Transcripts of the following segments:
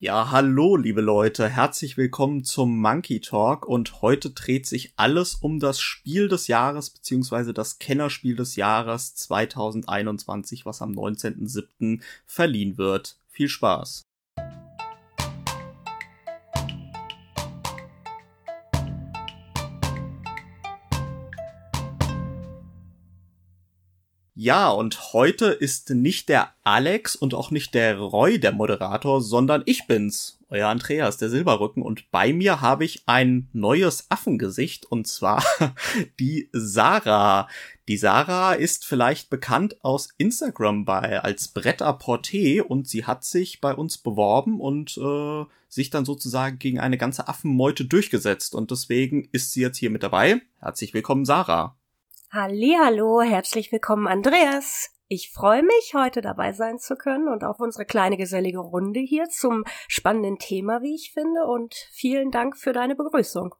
Ja, hallo, liebe Leute, herzlich willkommen zum Monkey Talk und heute dreht sich alles um das Spiel des Jahres beziehungsweise das Kennerspiel des Jahres 2021, was am 19.07. verliehen wird. Viel Spaß! Ja, und heute ist nicht der Alex und auch nicht der Roy der Moderator, sondern ich bin's, euer Andreas, der Silberrücken. Und bei mir habe ich ein neues Affengesicht, und zwar die Sarah. Die Sarah ist vielleicht bekannt aus Instagram bei als Bretter Porté und sie hat sich bei uns beworben und äh, sich dann sozusagen gegen eine ganze Affenmeute durchgesetzt. Und deswegen ist sie jetzt hier mit dabei. Herzlich willkommen, Sarah. Hallo, herzlich willkommen, Andreas. Ich freue mich, heute dabei sein zu können und auf unsere kleine gesellige Runde hier zum spannenden Thema, wie ich finde, und vielen Dank für deine Begrüßung.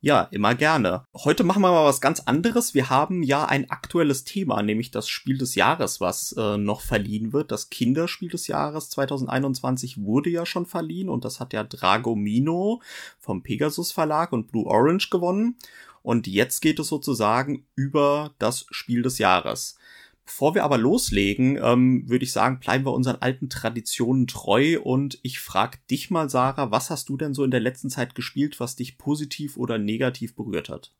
Ja, immer gerne. Heute machen wir mal was ganz anderes. Wir haben ja ein aktuelles Thema, nämlich das Spiel des Jahres, was äh, noch verliehen wird. Das Kinderspiel des Jahres 2021 wurde ja schon verliehen und das hat ja Dragomino vom Pegasus Verlag und Blue Orange gewonnen. Und jetzt geht es sozusagen über das Spiel des Jahres. Bevor wir aber loslegen, ähm, würde ich sagen, bleiben wir unseren alten Traditionen treu und ich frage dich mal, Sarah, was hast du denn so in der letzten Zeit gespielt, was dich positiv oder negativ berührt hat?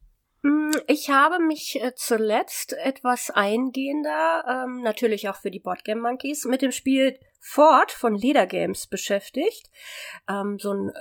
Mm, ich habe mich äh, zuletzt etwas eingehender, ähm, natürlich auch für die Boardgame Monkeys, mit dem Spiel Ford von Leder Games beschäftigt. Ähm, so ein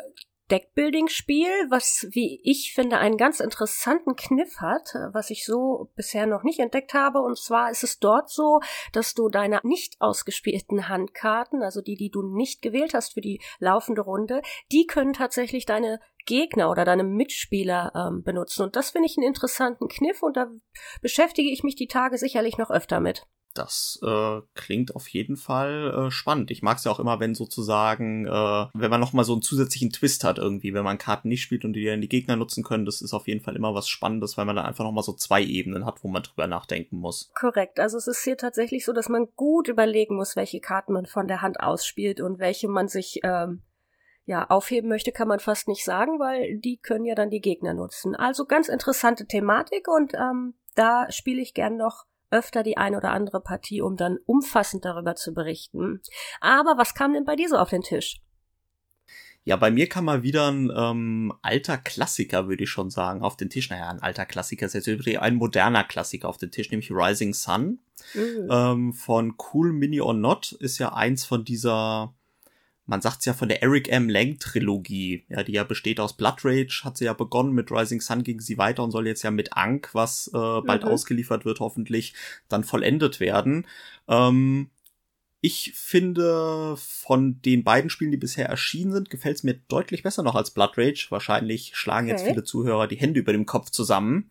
Deckbuilding-Spiel, was, wie ich finde, einen ganz interessanten Kniff hat, was ich so bisher noch nicht entdeckt habe. Und zwar ist es dort so, dass du deine nicht ausgespielten Handkarten, also die, die du nicht gewählt hast für die laufende Runde, die können tatsächlich deine Gegner oder deine Mitspieler ähm, benutzen. Und das finde ich einen interessanten Kniff und da beschäftige ich mich die Tage sicherlich noch öfter mit. Das äh, klingt auf jeden Fall äh, spannend. Ich mag es ja auch immer, wenn sozusagen, äh, wenn man nochmal so einen zusätzlichen Twist hat irgendwie, wenn man Karten nicht spielt und die dann die Gegner nutzen können, das ist auf jeden Fall immer was Spannendes, weil man dann einfach nochmal so zwei Ebenen hat, wo man drüber nachdenken muss. Korrekt. Also es ist hier tatsächlich so, dass man gut überlegen muss, welche Karten man von der Hand ausspielt und welche man sich ähm, ja, aufheben möchte, kann man fast nicht sagen, weil die können ja dann die Gegner nutzen. Also ganz interessante Thematik und ähm, da spiele ich gern noch öfter die eine oder andere Partie, um dann umfassend darüber zu berichten. Aber was kam denn bei dir so auf den Tisch? Ja, bei mir kam mal wieder ein ähm, alter Klassiker, würde ich schon sagen, auf den Tisch. Naja, ein alter Klassiker ist jetzt übrigens ein moderner Klassiker auf den Tisch, nämlich Rising Sun mhm. ähm, von Cool Mini or Not. Ist ja eins von dieser man sagt's ja von der Eric M. Lang Trilogie, ja, die ja besteht aus Blood Rage, hat sie ja begonnen, mit Rising Sun ging sie weiter und soll jetzt ja mit Ankh, was äh, bald mhm. ausgeliefert wird, hoffentlich dann vollendet werden. Ähm, ich finde, von den beiden Spielen, die bisher erschienen sind, gefällt es mir deutlich besser noch als Blood Rage. Wahrscheinlich schlagen okay. jetzt viele Zuhörer die Hände über dem Kopf zusammen.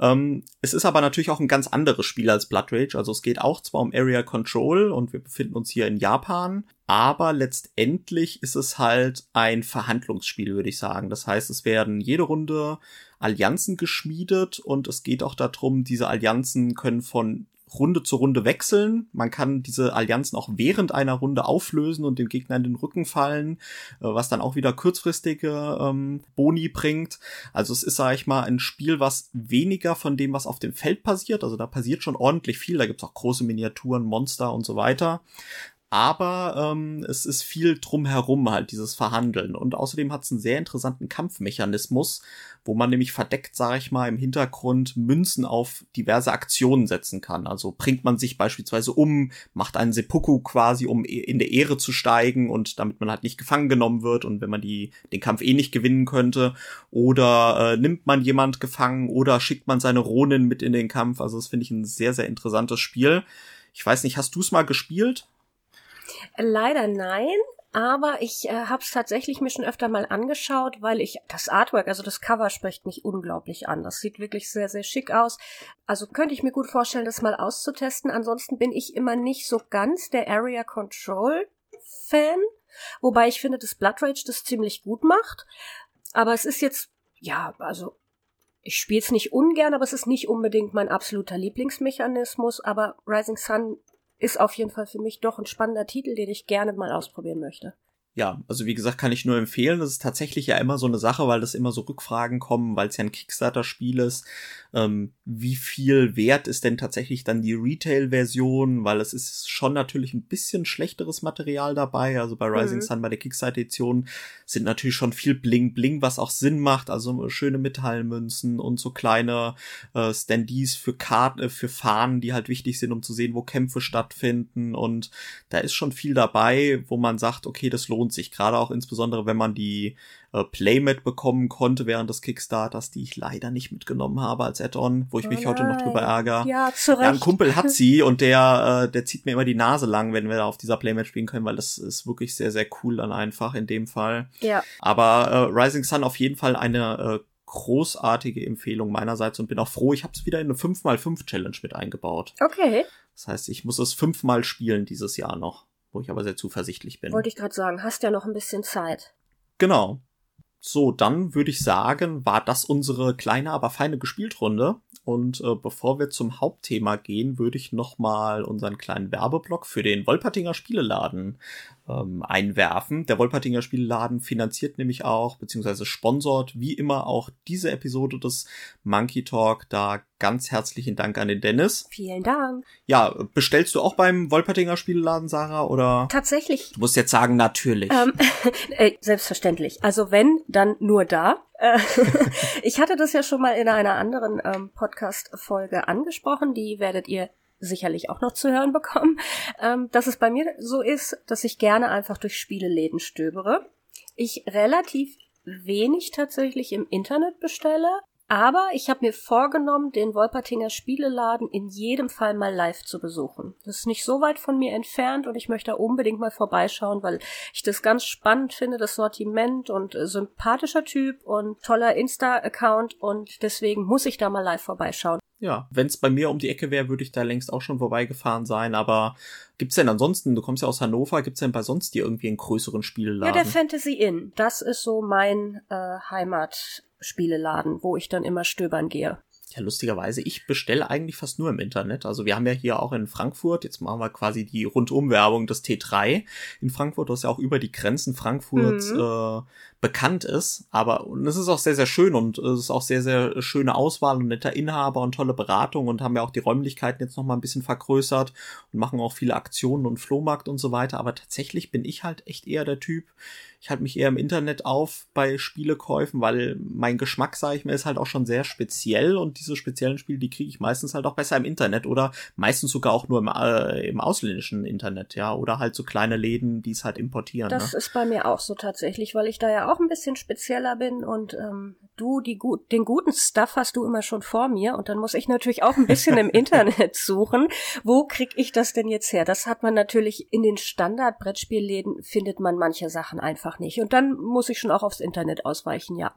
Ähm, es ist aber natürlich auch ein ganz anderes Spiel als Blood Rage. Also es geht auch zwar um Area Control und wir befinden uns hier in Japan, aber letztendlich ist es halt ein Verhandlungsspiel, würde ich sagen. Das heißt, es werden jede Runde Allianzen geschmiedet und es geht auch darum, diese Allianzen können von Runde zu Runde wechseln. Man kann diese Allianzen auch während einer Runde auflösen und den Gegner in den Rücken fallen, äh, was dann auch wieder kurzfristige ähm, Boni bringt. Also es ist, sage ich mal, ein Spiel, was weniger von dem, was auf dem Feld passiert. Also da passiert schon ordentlich viel. Da gibt's auch große Miniaturen, Monster und so weiter aber ähm, es ist viel drumherum halt, dieses Verhandeln. Und außerdem hat es einen sehr interessanten Kampfmechanismus, wo man nämlich verdeckt, sage ich mal, im Hintergrund Münzen auf diverse Aktionen setzen kann. Also bringt man sich beispielsweise um, macht einen Seppuku quasi, um e-, in der Ehre zu steigen und damit man halt nicht gefangen genommen wird und wenn man die, den Kampf eh nicht gewinnen könnte. Oder äh, nimmt man jemand gefangen oder schickt man seine Ronin mit in den Kampf. Also das finde ich ein sehr, sehr interessantes Spiel. Ich weiß nicht, hast du es mal gespielt? Leider nein. Aber ich äh, habe es tatsächlich mir schon öfter mal angeschaut, weil ich das Artwork, also das Cover spricht mich unglaublich an. Das sieht wirklich sehr, sehr schick aus. Also könnte ich mir gut vorstellen, das mal auszutesten. Ansonsten bin ich immer nicht so ganz der Area Control Fan. Wobei ich finde, dass Blood Rage das ziemlich gut macht. Aber es ist jetzt, ja, also ich spiele es nicht ungern, aber es ist nicht unbedingt mein absoluter Lieblingsmechanismus. Aber Rising Sun ist auf jeden Fall für mich doch ein spannender Titel, den ich gerne mal ausprobieren möchte. Ja, also wie gesagt, kann ich nur empfehlen. Das ist tatsächlich ja immer so eine Sache, weil das immer so Rückfragen kommen, weil es ja ein Kickstarter-Spiel ist. Ähm, wie viel wert ist denn tatsächlich dann die Retail-Version? Weil es ist schon natürlich ein bisschen schlechteres Material dabei. Also bei Rising mhm. Sun, bei der Kickstarter-Edition sind natürlich schon viel Bling-Bling, was auch Sinn macht. Also schöne Metallmünzen und so kleine äh, Standees für Karten, äh, für Fahnen, die halt wichtig sind, um zu sehen, wo Kämpfe stattfinden. Und da ist schon viel dabei, wo man sagt, okay, das lohnt lohnt sich. Gerade auch insbesondere, wenn man die äh, Playmat bekommen konnte während des Kickstarters, die ich leider nicht mitgenommen habe als Add-on, wo ich mich oh heute noch drüber ärgere. Ja, zu Recht. Ja, ein Kumpel hat sie und der, äh, der zieht mir immer die Nase lang, wenn wir da auf dieser Playmat spielen können, weil das ist wirklich sehr, sehr cool dann einfach in dem Fall. Ja. Aber äh, Rising Sun auf jeden Fall eine äh, großartige Empfehlung meinerseits und bin auch froh, ich habe es wieder in eine 5x5 Challenge mit eingebaut. Okay. Das heißt, ich muss es fünfmal spielen dieses Jahr noch wo ich aber sehr zuversichtlich bin. Wollte ich gerade sagen, hast ja noch ein bisschen Zeit. Genau. So, dann würde ich sagen, war das unsere kleine, aber feine Gespieltrunde. Und äh, bevor wir zum Hauptthema gehen, würde ich nochmal unseren kleinen Werbeblock für den Wolpertinger Spieleladen ähm, einwerfen. Der Wolpertinger Spieleladen finanziert nämlich auch, beziehungsweise sponsort wie immer auch diese Episode des Monkey Talk. Da ganz herzlichen Dank an den Dennis. Vielen Dank. Ja, bestellst du auch beim Wolpertinger Spieleladen, Sarah, oder? Tatsächlich. Du musst jetzt sagen, natürlich. Ähm, äh, selbstverständlich. Also wenn, dann nur da. Äh, ich hatte das ja schon mal in einer anderen ähm, Podcast-Folge angesprochen. Die werdet ihr sicherlich auch noch zu hören bekommen, ähm, dass es bei mir so ist, dass ich gerne einfach durch Spieleläden stöbere. Ich relativ wenig tatsächlich im Internet bestelle, aber ich habe mir vorgenommen, den Wolpertinger Spieleladen in jedem Fall mal live zu besuchen. Das ist nicht so weit von mir entfernt und ich möchte da unbedingt mal vorbeischauen, weil ich das ganz spannend finde, das Sortiment und äh, sympathischer Typ und toller Insta-Account und deswegen muss ich da mal live vorbeischauen. Ja, wenn es bei mir um die Ecke wäre, würde ich da längst auch schon vorbeigefahren sein, aber gibt's denn ansonsten, du kommst ja aus Hannover, gibt's denn bei sonst dir irgendwie einen größeren Spieleladen? Ja, der Fantasy Inn, das ist so mein äh, Heimat Spieleladen, wo ich dann immer stöbern gehe. Ja, lustigerweise, ich bestelle eigentlich fast nur im Internet. Also wir haben ja hier auch in Frankfurt, jetzt machen wir quasi die Rundumwerbung des T3 in Frankfurt, was ja auch über die Grenzen Frankfurts mhm. äh, bekannt ist. Aber und es ist auch sehr, sehr schön und es ist auch sehr, sehr schöne Auswahl und netter Inhaber und tolle Beratung und haben ja auch die Räumlichkeiten jetzt nochmal ein bisschen vergrößert und machen auch viele Aktionen und Flohmarkt und so weiter. Aber tatsächlich bin ich halt echt eher der Typ, ich halte mich eher im Internet auf bei Spielekäufen, weil mein Geschmack, sage ich mir, ist halt auch schon sehr speziell und diese speziellen Spiele, die kriege ich meistens halt auch besser im Internet oder meistens sogar auch nur im, äh, im ausländischen Internet, ja, oder halt so kleine Läden, die es halt importieren. Das ne? ist bei mir auch so tatsächlich, weil ich da ja auch ein bisschen spezieller bin und ähm, du die gut, den guten Stuff hast du immer schon vor mir und dann muss ich natürlich auch ein bisschen im Internet suchen. Wo krieg ich das denn jetzt her? Das hat man natürlich in den Standard-Brettspielläden findet man manche Sachen einfach nicht. Und dann muss ich schon auch aufs Internet ausweichen, ja.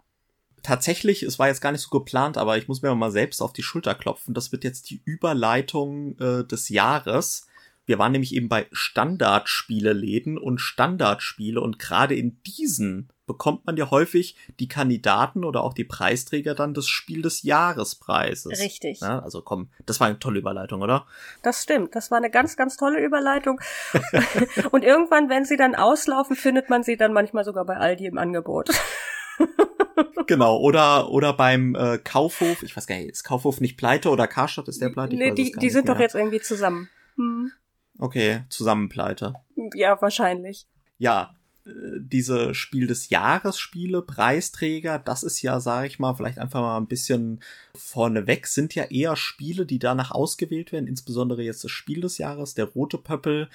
Tatsächlich, es war jetzt gar nicht so geplant, aber ich muss mir mal selbst auf die Schulter klopfen. Das wird jetzt die Überleitung äh, des Jahres. Wir waren nämlich eben bei Standardspieleläden und Standardspiele und gerade in diesen bekommt man ja häufig die Kandidaten oder auch die Preisträger dann des Spiel des Jahrespreises. Richtig. Ja, also komm, das war eine tolle Überleitung, oder? Das stimmt. Das war eine ganz, ganz tolle Überleitung. Und irgendwann, wenn sie dann auslaufen, findet man sie dann manchmal sogar bei Aldi im Angebot. genau, oder, oder beim äh, Kaufhof, ich weiß gar nicht, ist Kaufhof nicht pleite oder Karstadt ist der pleite? Nee, die, die sind mehr. doch jetzt irgendwie zusammen. Hm. Okay, zusammen pleite. Ja, wahrscheinlich. Ja, diese Spiel des Jahres Spiele, Preisträger, das ist ja, sage ich mal, vielleicht einfach mal ein bisschen vorneweg, sind ja eher Spiele, die danach ausgewählt werden, insbesondere jetzt das Spiel des Jahres, der Rote Pöppel,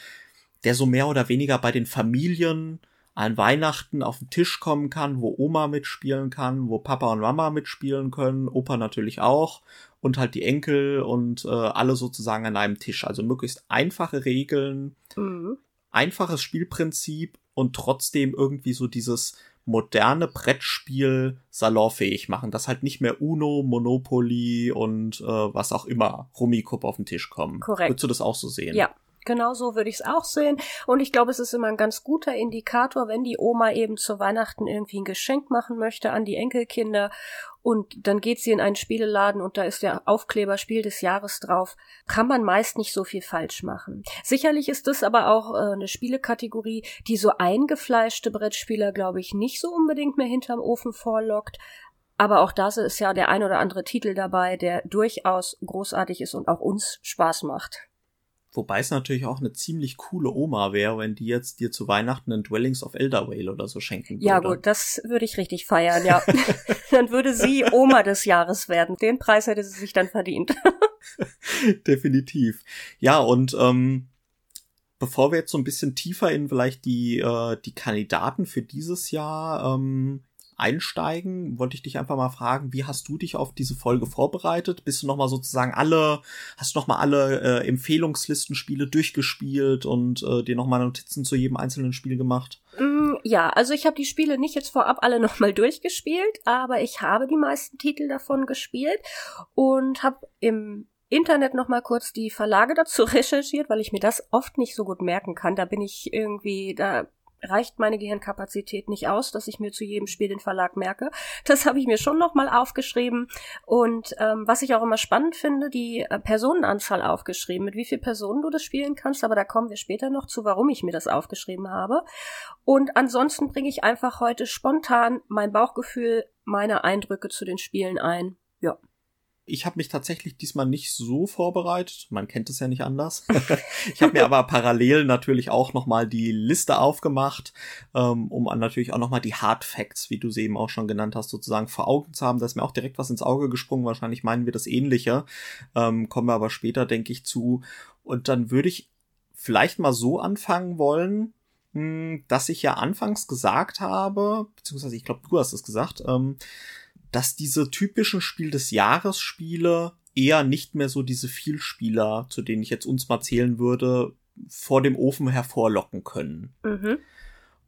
der so mehr oder weniger bei den Familien an Weihnachten auf den Tisch kommen kann, wo Oma mitspielen kann, wo Papa und Mama mitspielen können, Opa natürlich auch und halt die Enkel und äh, alle sozusagen an einem Tisch. Also möglichst einfache Regeln, mhm. einfaches Spielprinzip und trotzdem irgendwie so dieses moderne Brettspiel salonfähig machen, dass halt nicht mehr Uno, Monopoly und äh, was auch immer Rummikub auf den Tisch kommen. Korrekt. Würdest du das auch so sehen? Ja, Genau so würde ich es auch sehen. Und ich glaube, es ist immer ein ganz guter Indikator, wenn die Oma eben zu Weihnachten irgendwie ein Geschenk machen möchte an die Enkelkinder und dann geht sie in einen Spieleladen und da ist der Aufkleber Spiel des Jahres drauf, kann man meist nicht so viel falsch machen. Sicherlich ist das aber auch äh, eine Spielekategorie, die so eingefleischte Brettspieler, glaube ich, nicht so unbedingt mehr hinterm Ofen vorlockt. Aber auch da ist ja der ein oder andere Titel dabei, der durchaus großartig ist und auch uns Spaß macht. Wobei es natürlich auch eine ziemlich coole Oma wäre, wenn die jetzt dir zu Weihnachten ein Dwellings of Eldervale oder so schenken würde. Ja gut, das würde ich richtig feiern, ja. dann würde sie Oma des Jahres werden. Den Preis hätte sie sich dann verdient. Definitiv. Ja, und ähm, bevor wir jetzt so ein bisschen tiefer in vielleicht die, äh, die Kandidaten für dieses Jahr ähm, einsteigen, wollte ich dich einfach mal fragen, wie hast du dich auf diese Folge vorbereitet? Bist du nochmal sozusagen alle, hast du nochmal alle äh, Empfehlungslistenspiele durchgespielt und äh, dir nochmal Notizen zu jedem einzelnen Spiel gemacht? Mm, ja, also ich habe die Spiele nicht jetzt vorab alle nochmal durchgespielt, aber ich habe die meisten Titel davon gespielt und habe im Internet noch mal kurz die Verlage dazu recherchiert, weil ich mir das oft nicht so gut merken kann. Da bin ich irgendwie, da reicht meine Gehirnkapazität nicht aus, dass ich mir zu jedem Spiel den Verlag merke. Das habe ich mir schon nochmal aufgeschrieben. Und ähm, was ich auch immer spannend finde, die äh, Personenanzahl aufgeschrieben, mit wie vielen Personen du das spielen kannst, aber da kommen wir später noch zu, warum ich mir das aufgeschrieben habe. Und ansonsten bringe ich einfach heute spontan mein Bauchgefühl, meine Eindrücke zu den Spielen ein. Ja. Ich habe mich tatsächlich diesmal nicht so vorbereitet. Man kennt es ja nicht anders. ich habe mir aber parallel natürlich auch nochmal die Liste aufgemacht, ähm, um natürlich auch nochmal die Hard Facts, wie du sie eben auch schon genannt hast, sozusagen vor Augen zu haben. Da ist mir auch direkt was ins Auge gesprungen. Wahrscheinlich meinen wir das Ähnliche. Ähm, kommen wir aber später, denke ich, zu. Und dann würde ich vielleicht mal so anfangen wollen, hm, dass ich ja anfangs gesagt habe, beziehungsweise ich glaube, du hast es gesagt, ähm, dass diese typischen Spiel des Jahres Spiele eher nicht mehr so diese Vielspieler, zu denen ich jetzt uns mal zählen würde, vor dem Ofen hervorlocken können. Mhm.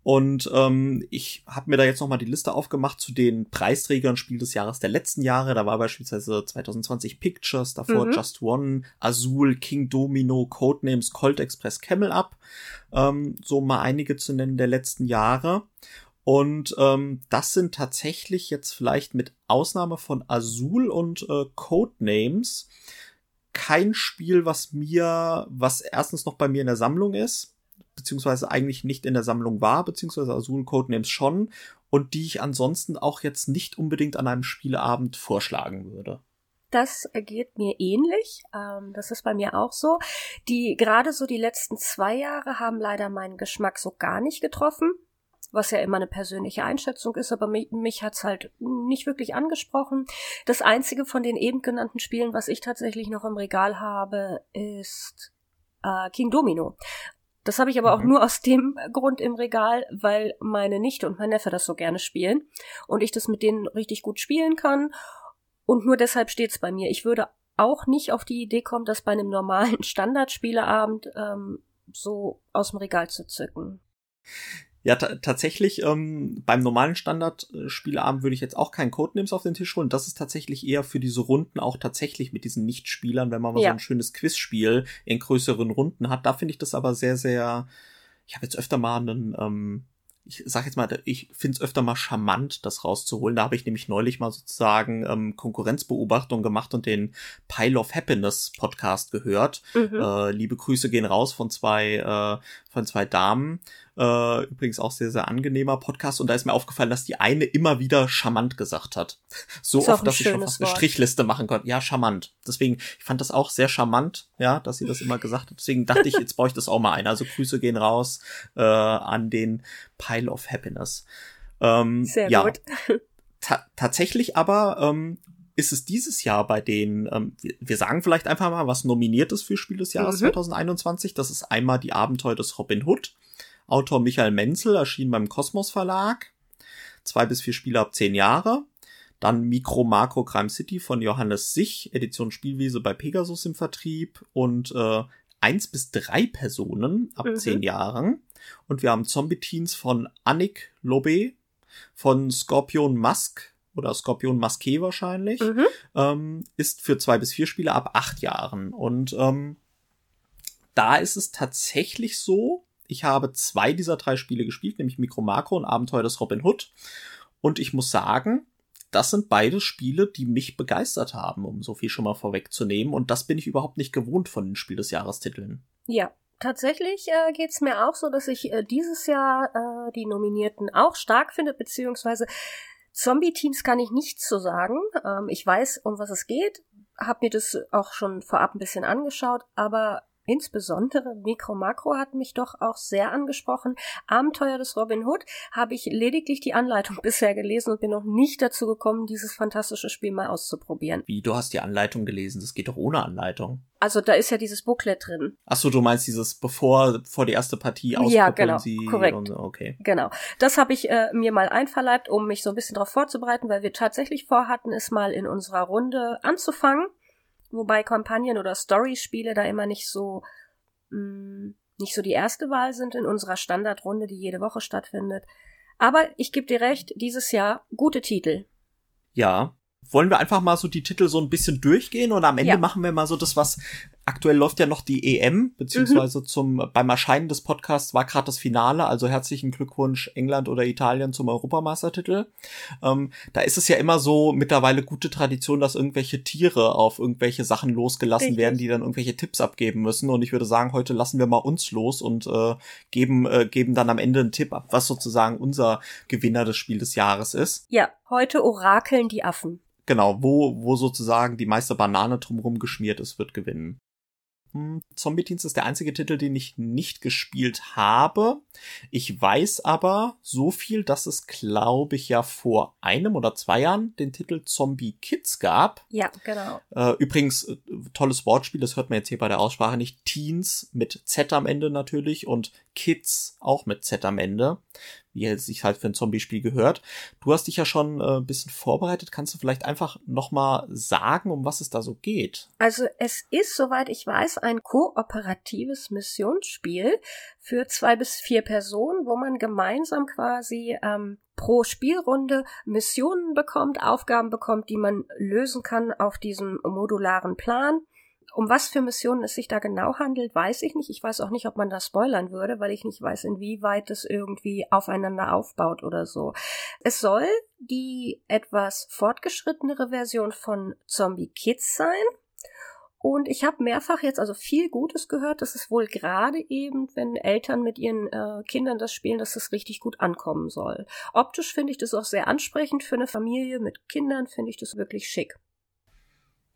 Und ähm, ich habe mir da jetzt noch mal die Liste aufgemacht zu den Preisträgern Spiel des Jahres der letzten Jahre. Da war beispielsweise 2020 Pictures, davor mhm. Just One, Azul, King Domino, Codenames, Colt Express, Camel Up. Ähm, so mal einige zu nennen der letzten Jahre. Und ähm, das sind tatsächlich jetzt vielleicht mit Ausnahme von Azul und äh, Codenames kein Spiel, was mir, was erstens noch bei mir in der Sammlung ist, beziehungsweise eigentlich nicht in der Sammlung war, beziehungsweise Azul Codenames schon, und die ich ansonsten auch jetzt nicht unbedingt an einem Spieleabend vorschlagen würde. Das geht mir ähnlich. Ähm, das ist bei mir auch so. Die gerade so die letzten zwei Jahre haben leider meinen Geschmack so gar nicht getroffen was ja immer eine persönliche Einschätzung ist, aber mich, mich hat's halt nicht wirklich angesprochen. Das einzige von den eben genannten Spielen, was ich tatsächlich noch im Regal habe, ist äh, King Domino. Das habe ich aber auch mhm. nur aus dem Grund im Regal, weil meine Nichte und mein Neffe das so gerne spielen und ich das mit denen richtig gut spielen kann. Und nur deshalb steht's bei mir. Ich würde auch nicht auf die Idee kommen, das bei einem normalen Standardspieleabend ähm, so aus dem Regal zu zücken. Ja, tatsächlich, ähm, beim normalen Standard-Spieleabend würde ich jetzt auch keinen Codenames auf den Tisch holen. Das ist tatsächlich eher für diese Runden auch tatsächlich mit diesen Nichtspielern, wenn man mal ja. so ein schönes Quizspiel in größeren Runden hat. Da finde ich das aber sehr, sehr. Ich habe jetzt öfter mal einen ähm, ich sag jetzt mal, ich finde es öfter mal charmant, das rauszuholen. Da habe ich nämlich neulich mal sozusagen ähm, Konkurrenzbeobachtung gemacht und den Pile of Happiness Podcast gehört. Mhm. Äh, liebe Grüße gehen raus von zwei äh, von zwei Damen. Äh, übrigens auch sehr, sehr angenehmer Podcast. Und da ist mir aufgefallen, dass die eine immer wieder charmant gesagt hat. So oft, dass ich schon fast Wort. eine Strichliste machen konnte. Ja, charmant. Deswegen, ich fand das auch sehr charmant, ja, dass sie das immer gesagt hat. Deswegen dachte ich, jetzt brauche ich das auch mal ein. Also Grüße gehen raus äh, an den Pile of Happiness. Ähm, sehr ja. gut. Ta tatsächlich aber ähm, ist es dieses Jahr bei den, ähm, wir sagen vielleicht einfach mal, was nominiert ist für Spiel des Jahres mhm. 2021. Das ist einmal die Abenteuer des Robin Hood. Autor Michael Menzel erschien beim Kosmos Verlag. Zwei bis vier Spiele ab zehn Jahre. Dann Micro Macro Crime City von Johannes Sich, Edition Spielwiese bei Pegasus im Vertrieb und äh, eins bis drei Personen ab mhm. zehn Jahren. Und wir haben Zombie Teens von Annik Lobé, von Scorpion Musk oder Skorpion Masqué wahrscheinlich, mhm. ähm, ist für zwei bis vier Spieler ab acht Jahren. Und ähm, da ist es tatsächlich so, ich habe zwei dieser drei Spiele gespielt, nämlich Micro Macro und Abenteuer des Robin Hood. Und ich muss sagen, das sind beide Spiele, die mich begeistert haben, um so viel schon mal vorwegzunehmen. Und das bin ich überhaupt nicht gewohnt von den Spiel des Jahrestiteln. Ja, tatsächlich äh, geht's mir auch so, dass ich äh, dieses Jahr äh, die Nominierten auch stark finde, beziehungsweise Zombie-Teams kann ich nichts zu sagen. Ähm, ich weiß, um was es geht, habe mir das auch schon vorab ein bisschen angeschaut, aber Insbesondere Mikro Makro hat mich doch auch sehr angesprochen. Abenteuer des Robin Hood habe ich lediglich die Anleitung bisher gelesen und bin noch nicht dazu gekommen, dieses fantastische Spiel mal auszuprobieren. Wie, du hast die Anleitung gelesen? Das geht doch ohne Anleitung. Also da ist ja dieses Booklet drin. Ach so, du meinst dieses bevor vor die erste Partie ausprobieren ja, genau, sie korrekt. Und, okay. Genau. Das habe ich äh, mir mal einverleibt, um mich so ein bisschen darauf vorzubereiten, weil wir tatsächlich vorhatten, es mal in unserer Runde anzufangen wobei Kampagnen oder Story-Spiele da immer nicht so mh, mm, nicht so die erste Wahl sind in unserer Standardrunde, die jede Woche stattfindet. Aber ich gebe dir recht, dieses Jahr gute Titel. Ja. Wollen wir einfach mal so die Titel so ein bisschen durchgehen und am Ende ja. machen wir mal so das, was Aktuell läuft ja noch die EM, beziehungsweise mhm. zum beim Erscheinen des Podcasts war gerade das Finale, also herzlichen Glückwunsch England oder Italien zum Europameistertitel. Ähm, da ist es ja immer so mittlerweile gute Tradition, dass irgendwelche Tiere auf irgendwelche Sachen losgelassen Richtig. werden, die dann irgendwelche Tipps abgeben müssen. Und ich würde sagen, heute lassen wir mal uns los und äh, geben, äh, geben dann am Ende einen Tipp ab, was sozusagen unser Gewinner des Spiel des Jahres ist. Ja, heute orakeln die Affen. Genau, wo, wo sozusagen die meiste Banane drumherum geschmiert ist, wird gewinnen. Hm, Zombie Teens ist der einzige Titel, den ich nicht gespielt habe. Ich weiß aber so viel, dass es, glaube ich, ja vor einem oder zwei Jahren den Titel Zombie Kids gab. Ja, genau. Äh, übrigens, äh, tolles Wortspiel, das hört man jetzt hier bei der Aussprache nicht. Teens mit Z am Ende natürlich und Kids auch mit Z am Ende wie es sich halt für ein Zombie-Spiel gehört. Du hast dich ja schon äh, ein bisschen vorbereitet. Kannst du vielleicht einfach nochmal sagen, um was es da so geht? Also es ist, soweit ich weiß, ein kooperatives Missionsspiel für zwei bis vier Personen, wo man gemeinsam quasi ähm, pro Spielrunde Missionen bekommt, Aufgaben bekommt, die man lösen kann auf diesem modularen Plan. Um was für Missionen es sich da genau handelt, weiß ich nicht. Ich weiß auch nicht, ob man da spoilern würde, weil ich nicht weiß, inwieweit es irgendwie aufeinander aufbaut oder so. Es soll die etwas fortgeschrittenere Version von Zombie Kids sein. Und ich habe mehrfach jetzt also viel Gutes gehört, dass es wohl gerade eben, wenn Eltern mit ihren äh, Kindern das spielen, dass es richtig gut ankommen soll. Optisch finde ich das auch sehr ansprechend für eine Familie mit Kindern, finde ich das wirklich schick.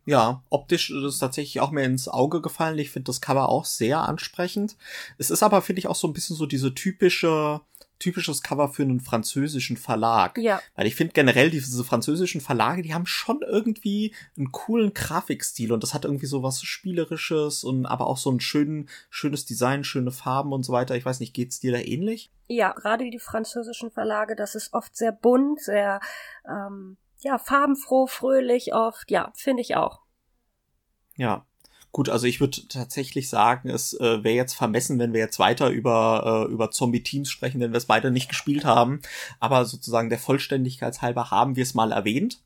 Ja, optisch ist es tatsächlich auch mir ins Auge gefallen. Ich finde das Cover auch sehr ansprechend. Es ist aber, finde ich, auch so ein bisschen so diese typische, typisches Cover für einen französischen Verlag. Ja. Weil ich finde generell diese französischen Verlage, die haben schon irgendwie einen coolen Grafikstil und das hat irgendwie so was Spielerisches und aber auch so ein schönen, schönes Design, schöne Farben und so weiter. Ich weiß nicht, geht's dir da ähnlich? Ja, gerade die französischen Verlage, das ist oft sehr bunt, sehr, ähm ja, farbenfroh, fröhlich oft. Ja, finde ich auch. Ja. Gut, also ich würde tatsächlich sagen, es äh, wäre jetzt vermessen, wenn wir jetzt weiter über, äh, über Zombie-Teams sprechen, wenn wir es beide nicht gespielt haben. Aber sozusagen der Vollständigkeit halber haben wir es mal erwähnt.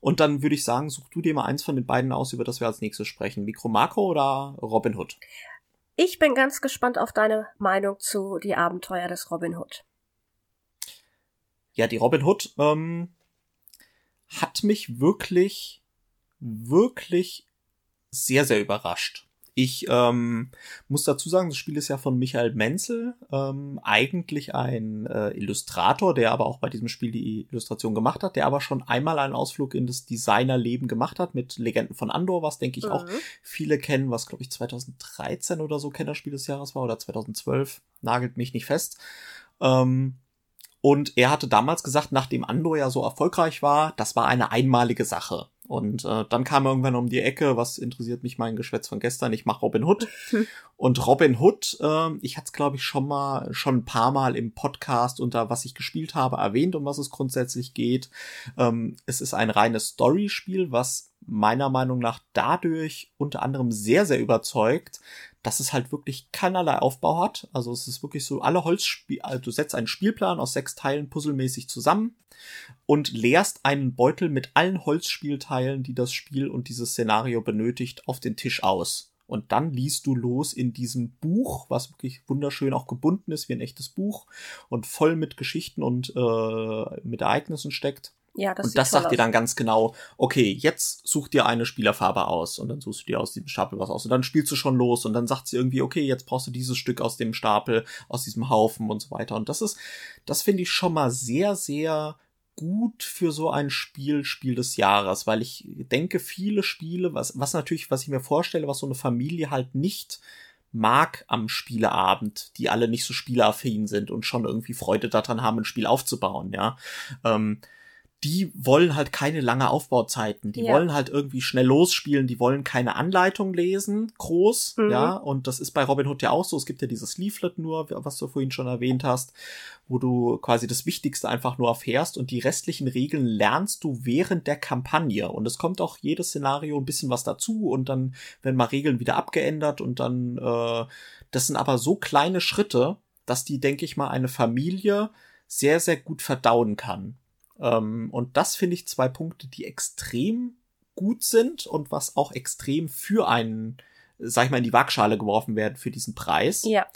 Und dann würde ich sagen, such du dir mal eins von den beiden aus, über das wir als nächstes sprechen. Mikro Makro oder Robin Hood? Ich bin ganz gespannt auf deine Meinung zu die Abenteuer des Robin Hood. Ja, die Robin Hood, ähm, hat mich wirklich, wirklich sehr, sehr überrascht. Ich ähm, muss dazu sagen, das Spiel ist ja von Michael Menzel, ähm, eigentlich ein äh, Illustrator, der aber auch bei diesem Spiel die Illustration gemacht hat, der aber schon einmal einen Ausflug in das Designerleben gemacht hat mit Legenden von Andor, was denke ich mhm. auch viele kennen, was glaube ich 2013 oder so Kennerspiel des Jahres war oder 2012, nagelt mich nicht fest. Ähm, und er hatte damals gesagt, nachdem Andor ja so erfolgreich war, das war eine einmalige Sache. Und äh, dann kam er irgendwann um die Ecke, was interessiert mich mein Geschwätz von gestern, ich mache Robin Hood. und Robin Hood, äh, ich hatte es glaube ich schon mal, schon ein paar Mal im Podcast unter was ich gespielt habe erwähnt, um was es grundsätzlich geht. Ähm, es ist ein reines Story-Spiel, was meiner Meinung nach dadurch unter anderem sehr, sehr überzeugt, dass es halt wirklich keinerlei Aufbau hat. Also es ist wirklich so, alle Holzspiel, also du setzt einen Spielplan aus sechs Teilen puzzelmäßig zusammen und leerst einen Beutel mit allen Holzspielteilen, die das Spiel und dieses Szenario benötigt, auf den Tisch aus. Und dann liest du los in diesem Buch, was wirklich wunderschön auch gebunden ist wie ein echtes Buch und voll mit Geschichten und äh, mit Ereignissen steckt. Ja, das und das sagt dir dann ganz genau, okay, jetzt such dir eine Spielerfarbe aus und dann suchst du dir aus diesem Stapel was aus und dann spielst du schon los und dann sagt sie irgendwie, okay, jetzt brauchst du dieses Stück aus dem Stapel, aus diesem Haufen und so weiter. Und das ist, das finde ich schon mal sehr, sehr gut für so ein Spiel, Spiel des Jahres, weil ich denke, viele Spiele, was, was natürlich, was ich mir vorstelle, was so eine Familie halt nicht mag am Spieleabend, die alle nicht so spielaffin sind und schon irgendwie Freude daran haben, ein Spiel aufzubauen, ja. Ähm, die wollen halt keine lange Aufbauzeiten. Die ja. wollen halt irgendwie schnell losspielen. Die wollen keine Anleitung lesen, groß, mhm. ja. Und das ist bei Robin Hood ja auch so. Es gibt ja dieses Leaflet nur, was du vorhin schon erwähnt hast, wo du quasi das Wichtigste einfach nur erfährst und die restlichen Regeln lernst du während der Kampagne. Und es kommt auch jedes Szenario ein bisschen was dazu und dann werden mal Regeln wieder abgeändert und dann, äh, das sind aber so kleine Schritte, dass die, denke ich mal, eine Familie sehr, sehr gut verdauen kann. Ähm, und das finde ich zwei Punkte, die extrem gut sind und was auch extrem für einen sag ich mal, in die Waagschale geworfen werden für diesen Preis. Ja.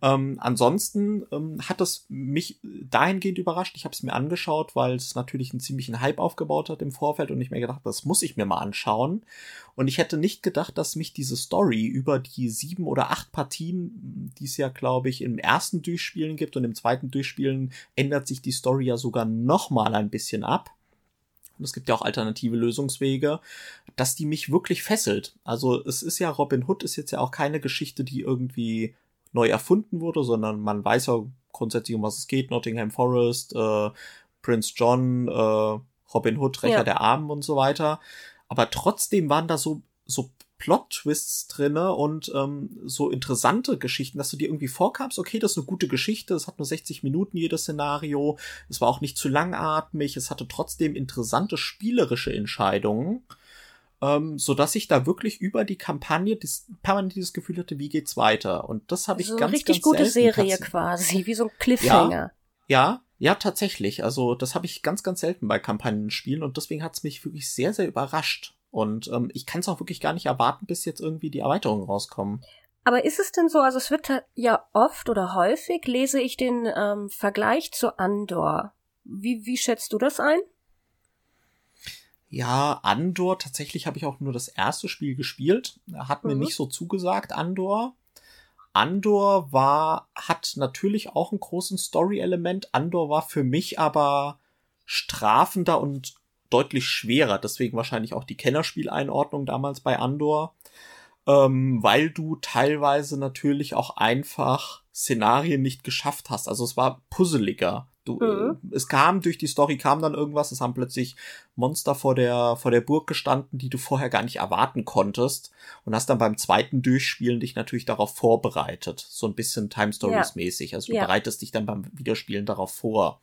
Ähm, ansonsten ähm, hat das mich dahingehend überrascht. Ich habe es mir angeschaut, weil es natürlich einen ziemlichen Hype aufgebaut hat im Vorfeld und ich mir gedacht, das muss ich mir mal anschauen. Und ich hätte nicht gedacht, dass mich diese Story über die sieben oder acht Partien, die es ja, glaube ich, im ersten Durchspielen gibt und im zweiten Durchspielen ändert sich die Story ja sogar noch mal ein bisschen ab und es gibt ja auch alternative Lösungswege, dass die mich wirklich fesselt. Also es ist ja, Robin Hood ist jetzt ja auch keine Geschichte, die irgendwie neu erfunden wurde, sondern man weiß ja grundsätzlich, um was es geht. Nottingham Forest, äh, Prince John, äh, Robin Hood, Rächer ja. der Armen und so weiter. Aber trotzdem waren da so, so Plot-Twists drinne und ähm, so interessante Geschichten, dass du dir irgendwie vorkamst, okay, das ist eine gute Geschichte, es hat nur 60 Minuten jedes Szenario, es war auch nicht zu langatmig, es hatte trotzdem interessante spielerische Entscheidungen, ähm, so dass ich da wirklich über die Kampagne das, permanent dieses Gefühl hatte, wie geht's weiter? Und das habe ich also ganz, richtig ganz gute Serie Katzen. quasi, wie so ein Cliffhanger. Ja, ja, ja, tatsächlich. Also das habe ich ganz, ganz selten bei Kampagnenspielen und deswegen hat's mich wirklich sehr, sehr überrascht. Und ähm, ich kann es auch wirklich gar nicht erwarten, bis jetzt irgendwie die Erweiterungen rauskommen. Aber ist es denn so, also es wird ja oft oder häufig, lese ich den ähm, Vergleich zu Andor. Wie, wie schätzt du das ein? Ja, Andor, tatsächlich habe ich auch nur das erste Spiel gespielt. Hat mhm. mir nicht so zugesagt, Andor. Andor war, hat natürlich auch einen großen Story-Element. Andor war für mich aber strafender und deutlich schwerer. Deswegen wahrscheinlich auch die Kennerspieleinordnung damals bei Andor. Ähm, weil du teilweise natürlich auch einfach Szenarien nicht geschafft hast. Also es war puzzeliger. Du, mhm. äh, es kam durch die Story kam dann irgendwas, es haben plötzlich Monster vor der vor der Burg gestanden, die du vorher gar nicht erwarten konntest und hast dann beim zweiten Durchspielen dich natürlich darauf vorbereitet, so ein bisschen Time Stories mäßig. Also du ja. bereitest dich dann beim Wiederspielen darauf vor.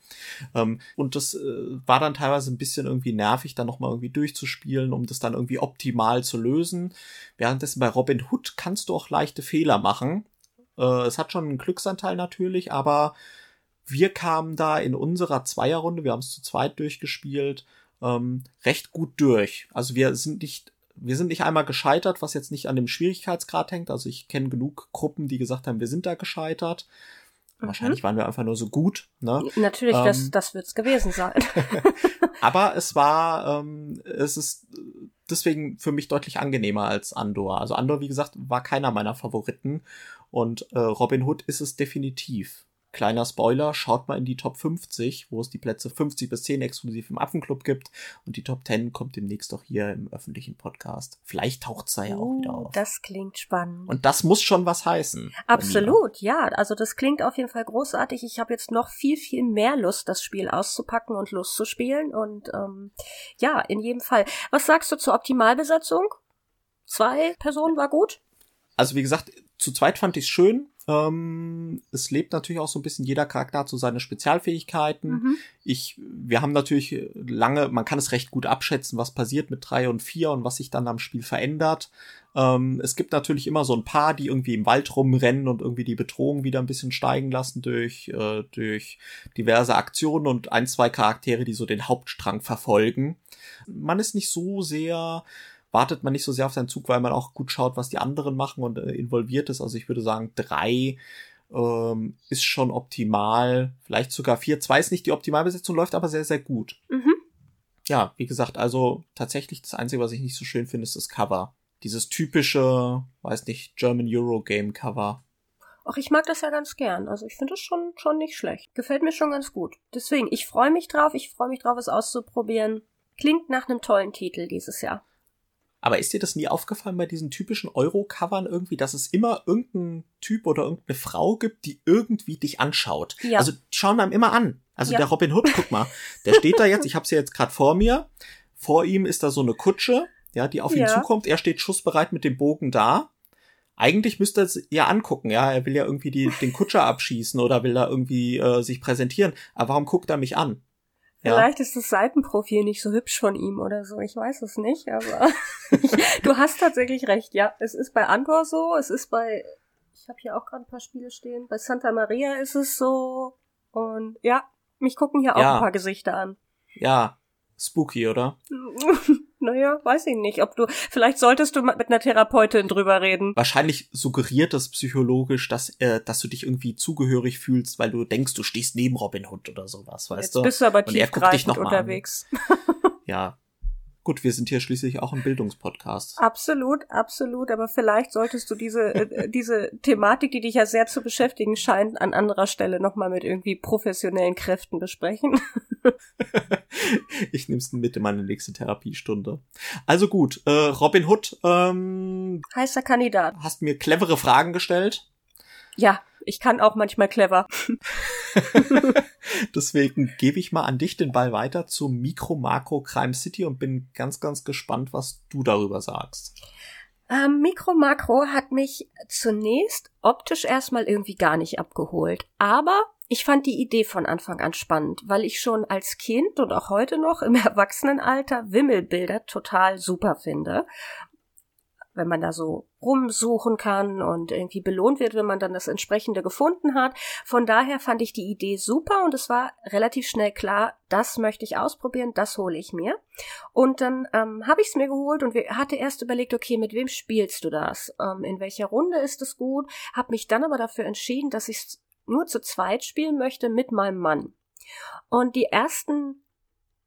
Ähm, und das äh, war dann teilweise ein bisschen irgendwie nervig, dann nochmal irgendwie durchzuspielen, um das dann irgendwie optimal zu lösen. Währenddessen bei Robin Hood kannst du auch leichte Fehler machen. Äh, es hat schon einen Glücksanteil natürlich, aber wir kamen da in unserer Zweierrunde, wir haben es zu zweit durchgespielt, ähm, recht gut durch. Also wir sind nicht, wir sind nicht einmal gescheitert, was jetzt nicht an dem Schwierigkeitsgrad hängt. Also ich kenne genug Gruppen, die gesagt haben, wir sind da gescheitert. Mhm. Wahrscheinlich waren wir einfach nur so gut. Ne? Natürlich, ähm, das, das wird's gewesen sein. aber es war, ähm, es ist deswegen für mich deutlich angenehmer als Andor. Also Andor, wie gesagt, war keiner meiner Favoriten und äh, Robin Hood ist es definitiv. Kleiner Spoiler, schaut mal in die Top 50, wo es die Plätze 50 bis 10 exklusiv im Affenclub gibt. Und die Top 10 kommt demnächst auch hier im öffentlichen Podcast. Vielleicht taucht es da ja auch wieder oh, auf. Das klingt spannend. Und das muss schon was heißen. Absolut, ja. Also das klingt auf jeden Fall großartig. Ich habe jetzt noch viel, viel mehr Lust, das Spiel auszupacken und Lust zu spielen. Und ähm, ja, in jedem Fall. Was sagst du zur Optimalbesetzung? Zwei Personen war gut? Also wie gesagt, zu zweit fand ich es schön. Ähm, es lebt natürlich auch so ein bisschen, jeder Charakter hat so seine Spezialfähigkeiten. Mhm. Ich, wir haben natürlich lange, man kann es recht gut abschätzen, was passiert mit drei und vier und was sich dann am Spiel verändert. Ähm, es gibt natürlich immer so ein paar, die irgendwie im Wald rumrennen und irgendwie die Bedrohung wieder ein bisschen steigen lassen durch, äh, durch diverse Aktionen und ein, zwei Charaktere, die so den Hauptstrang verfolgen. Man ist nicht so sehr wartet man nicht so sehr auf seinen Zug, weil man auch gut schaut, was die anderen machen und äh, involviert ist. Also ich würde sagen, drei ähm, ist schon optimal. Vielleicht sogar vier. Zwei ist nicht die Optimalbesetzung, läuft aber sehr, sehr gut. Mhm. Ja, wie gesagt, also tatsächlich das Einzige, was ich nicht so schön finde, ist das Cover. Dieses typische, weiß nicht, German Eurogame Cover. Ach, ich mag das ja ganz gern. Also ich finde es schon, schon nicht schlecht. Gefällt mir schon ganz gut. Deswegen, ich freue mich drauf. Ich freue mich drauf, es auszuprobieren. Klingt nach einem tollen Titel dieses Jahr. Aber ist dir das nie aufgefallen bei diesen typischen Euro-Covern irgendwie, dass es immer irgendeinen Typ oder irgendeine Frau gibt, die irgendwie dich anschaut? Ja. Also die schauen einem immer an. Also ja. der Robin Hood, guck mal, der steht da jetzt, ich habe sie jetzt gerade vor mir. Vor ihm ist da so eine Kutsche, ja, die auf ja. ihn zukommt. Er steht schussbereit mit dem Bogen da. Eigentlich müsste er es ja angucken, ja. Er will ja irgendwie die, den Kutscher abschießen oder will da irgendwie äh, sich präsentieren. Aber warum guckt er mich an? Vielleicht ist das Seitenprofil nicht so hübsch von ihm oder so. Ich weiß es nicht, aber du hast tatsächlich recht. Ja, es ist bei Andor so. Es ist bei, ich habe hier auch gerade ein paar Spiele stehen. Bei Santa Maria ist es so. Und ja, mich gucken hier auch ja. ein paar Gesichter an. Ja, spooky, oder? naja, weiß ich nicht. Ob du, vielleicht solltest du mit einer Therapeutin drüber reden. Wahrscheinlich suggeriert das psychologisch, dass, äh, dass du dich irgendwie zugehörig fühlst, weil du denkst, du stehst neben Robin Hood oder sowas, weißt Jetzt du? bist du aber tiefgreifend unterwegs. ja, Gut, wir sind hier schließlich auch ein Bildungspodcast. Absolut, absolut. Aber vielleicht solltest du diese, äh, diese Thematik, die dich ja sehr zu beschäftigen scheint, an anderer Stelle nochmal mit irgendwie professionellen Kräften besprechen. ich nehme es mit in meine nächste Therapiestunde. Also gut, äh, Robin Hood. Ähm, Heißer Kandidat. Hast mir clevere Fragen gestellt. Ja, ich kann auch manchmal clever. Deswegen gebe ich mal an dich den Ball weiter zu Mikro Makro Crime City und bin ganz, ganz gespannt, was du darüber sagst. Ähm, Mikro Makro hat mich zunächst optisch erstmal irgendwie gar nicht abgeholt. Aber ich fand die Idee von Anfang an spannend, weil ich schon als Kind und auch heute noch im Erwachsenenalter Wimmelbilder total super finde wenn man da so rumsuchen kann und irgendwie belohnt wird, wenn man dann das entsprechende gefunden hat. Von daher fand ich die Idee super und es war relativ schnell klar, das möchte ich ausprobieren, das hole ich mir. Und dann ähm, habe ich es mir geholt und wir hatte erst überlegt, okay, mit wem spielst du das? Ähm, in welcher Runde ist es gut? Habe mich dann aber dafür entschieden, dass ich es nur zu zweit spielen möchte mit meinem Mann. Und die ersten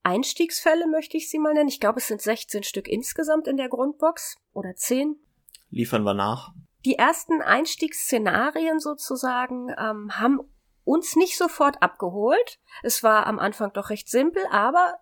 Einstiegsfälle möchte ich sie mal nennen. Ich glaube, es sind 16 Stück insgesamt in der Grundbox oder 10. Liefern wir nach. Die ersten Einstiegsszenarien sozusagen ähm, haben uns nicht sofort abgeholt. Es war am Anfang doch recht simpel, aber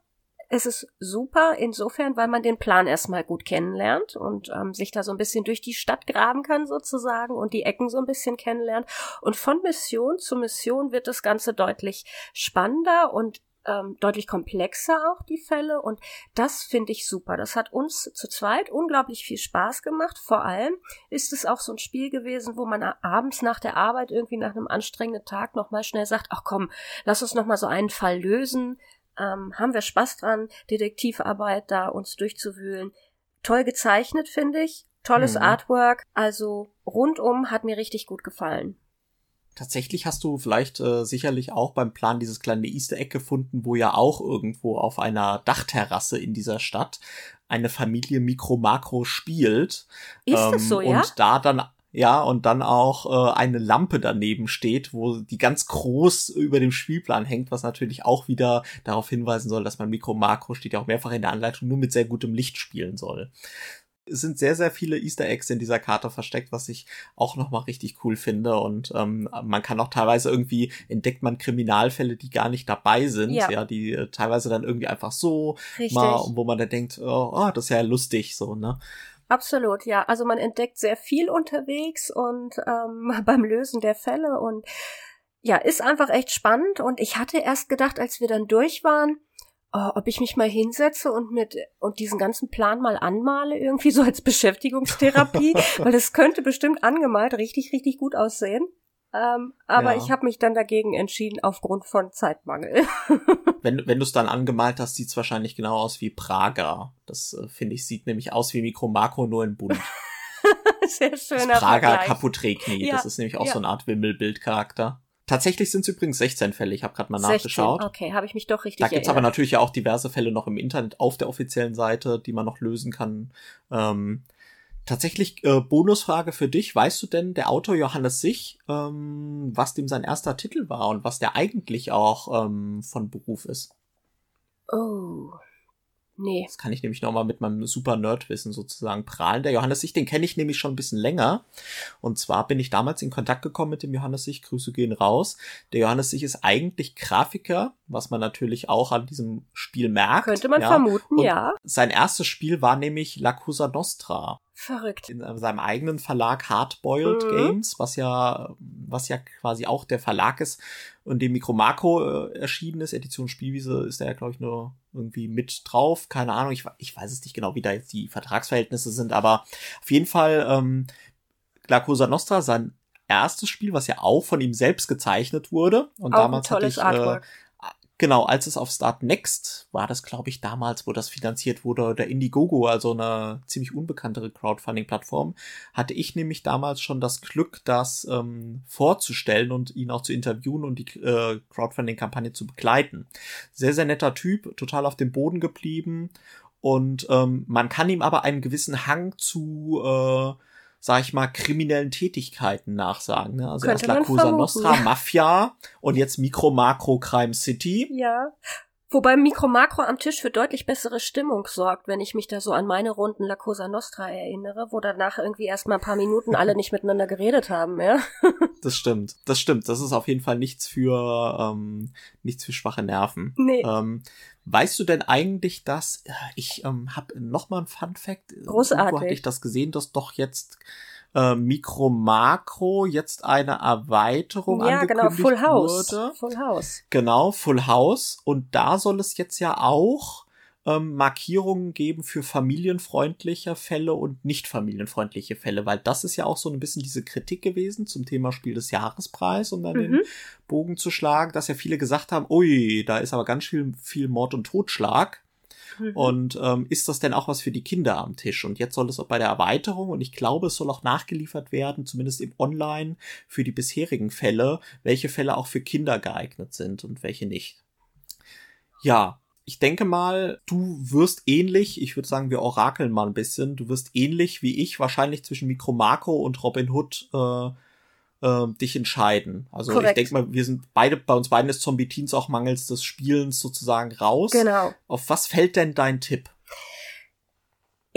es ist super insofern, weil man den Plan erstmal gut kennenlernt und ähm, sich da so ein bisschen durch die Stadt graben kann sozusagen und die Ecken so ein bisschen kennenlernt. Und von Mission zu Mission wird das Ganze deutlich spannender und ähm, deutlich komplexer auch die Fälle und das finde ich super. Das hat uns zu zweit unglaublich viel Spaß gemacht. Vor allem ist es auch so ein Spiel gewesen, wo man abends nach der Arbeit irgendwie nach einem anstrengenden Tag nochmal schnell sagt, ach komm, lass uns nochmal so einen Fall lösen. Ähm, haben wir Spaß dran, Detektivarbeit da uns durchzuwühlen. Toll gezeichnet, finde ich. Tolles mhm. Artwork. Also rundum hat mir richtig gut gefallen. Tatsächlich hast du vielleicht äh, sicherlich auch beim Plan dieses kleine Easter Egg gefunden, wo ja auch irgendwo auf einer Dachterrasse in dieser Stadt eine Familie Mikro Makro spielt. Ist ähm, das so, ja? Und da dann ja, und dann auch äh, eine Lampe daneben steht, wo die ganz groß über dem Spielplan hängt, was natürlich auch wieder darauf hinweisen soll, dass man Mikro Makro steht ja auch mehrfach in der Anleitung nur mit sehr gutem Licht spielen soll sind sehr, sehr viele Easter Eggs in dieser Karte versteckt, was ich auch nochmal richtig cool finde. Und ähm, man kann auch teilweise irgendwie entdeckt man Kriminalfälle, die gar nicht dabei sind, ja, ja die äh, teilweise dann irgendwie einfach so richtig. mal, wo man dann denkt, oh, oh, das ist ja lustig, so, ne? Absolut, ja. Also man entdeckt sehr viel unterwegs und ähm, beim Lösen der Fälle und ja, ist einfach echt spannend. Und ich hatte erst gedacht, als wir dann durch waren, oh, ob ich mich mal hinsetze und mit und diesen ganzen Plan mal anmale, irgendwie so als Beschäftigungstherapie, weil das könnte bestimmt angemalt richtig, richtig gut aussehen. Ähm, aber ja. ich habe mich dann dagegen entschieden aufgrund von Zeitmangel. wenn wenn du es dann angemalt hast, sieht's wahrscheinlich genau aus wie Praga. Das äh, finde ich sieht nämlich aus wie Mikro Makro nur in bunt. Sehr schöner das Prager Kaputrekni. Ja, das ist nämlich auch ja. so eine Art Wimmelbildcharakter. Tatsächlich sind es übrigens 16 Fälle. Ich habe gerade mal 16, nachgeschaut. Okay, habe ich mich doch richtig Da gibt's aber natürlich ja auch diverse Fälle noch im Internet auf der offiziellen Seite, die man noch lösen kann. Ähm, tatsächlich äh, Bonusfrage für dich. Weißt du denn, der Autor Johannes Sich, ähm, was dem sein erster Titel war und was der eigentlich auch ähm, von Beruf ist? Oh, Nee. Das kann ich nämlich nochmal mit meinem super Nerdwissen sozusagen prahlen. Der Johannes Sich, den kenne ich nämlich schon ein bisschen länger. Und zwar bin ich damals in Kontakt gekommen mit dem Johannes Sich. Grüße gehen raus. Der Johannes Sich ist eigentlich Grafiker, was man natürlich auch an diesem Spiel merkt. Könnte man ja. vermuten, Und ja. Sein erstes Spiel war nämlich La Cosa Nostra. Verrückt. In seinem eigenen Verlag Hardboiled mhm. Games, was ja, was ja quasi auch der Verlag ist, in dem Micro Macro äh, erschienen ist. Edition Spielwiese ist da ja, glaube ich, nur irgendwie mit drauf. Keine Ahnung, ich, ich weiß es nicht genau, wie da jetzt die Vertragsverhältnisse sind, aber auf jeden Fall ähm, La Cosa Nostra, sein erstes Spiel, was ja auch von ihm selbst gezeichnet wurde. Und auch damals ein tolles hatte ich, Artwork. Äh, Genau, als es auf Start Next war das, glaube ich, damals, wo das finanziert wurde, der Indiegogo, also eine ziemlich unbekanntere Crowdfunding-Plattform, hatte ich nämlich damals schon das Glück, das ähm, vorzustellen und ihn auch zu interviewen und die äh, Crowdfunding-Kampagne zu begleiten. Sehr, sehr netter Typ, total auf dem Boden geblieben und ähm, man kann ihm aber einen gewissen Hang zu äh, sag ich mal, kriminellen Tätigkeiten nachsagen. Ne? Also Könnte erst La Cosa Nostra, Mafia und jetzt Mikro Makro Crime City. Ja. Wobei Mikro Makro am Tisch für deutlich bessere Stimmung sorgt, wenn ich mich da so an meine Runden La Cosa Nostra erinnere, wo danach irgendwie erst mal ein paar Minuten alle nicht miteinander geredet haben, ja. das stimmt, das stimmt. Das ist auf jeden Fall nichts für ähm, nichts für schwache Nerven. Nee. Ähm, Weißt du denn eigentlich, dass ich ähm, habe noch mal ein Fun Fact. Großartig. Wo hatte ich das gesehen, dass doch jetzt äh, Mikro Makro jetzt eine Erweiterung ja, angekündigt genau, Full House. wurde. Full House. Genau, Full House. Und da soll es jetzt ja auch ähm, Markierungen geben für familienfreundliche Fälle und nicht familienfreundliche Fälle, weil das ist ja auch so ein bisschen diese Kritik gewesen zum Thema Spiel des Jahrespreis, um dann mhm. den Bogen zu schlagen, dass ja viele gesagt haben, ui, da ist aber ganz viel, viel Mord und Totschlag. Mhm. Und ähm, ist das denn auch was für die Kinder am Tisch? Und jetzt soll es auch bei der Erweiterung, und ich glaube, es soll auch nachgeliefert werden, zumindest im Online, für die bisherigen Fälle, welche Fälle auch für Kinder geeignet sind und welche nicht. Ja, ich denke mal, du wirst ähnlich, ich würde sagen, wir orakeln mal ein bisschen, du wirst ähnlich wie ich wahrscheinlich zwischen Mikro Makro und Robin Hood äh, äh, dich entscheiden. Also Korrekt. ich denke mal, wir sind beide, bei uns beiden ist Zombie Teens auch mangels des Spielens sozusagen raus. Genau. Auf was fällt denn dein Tipp?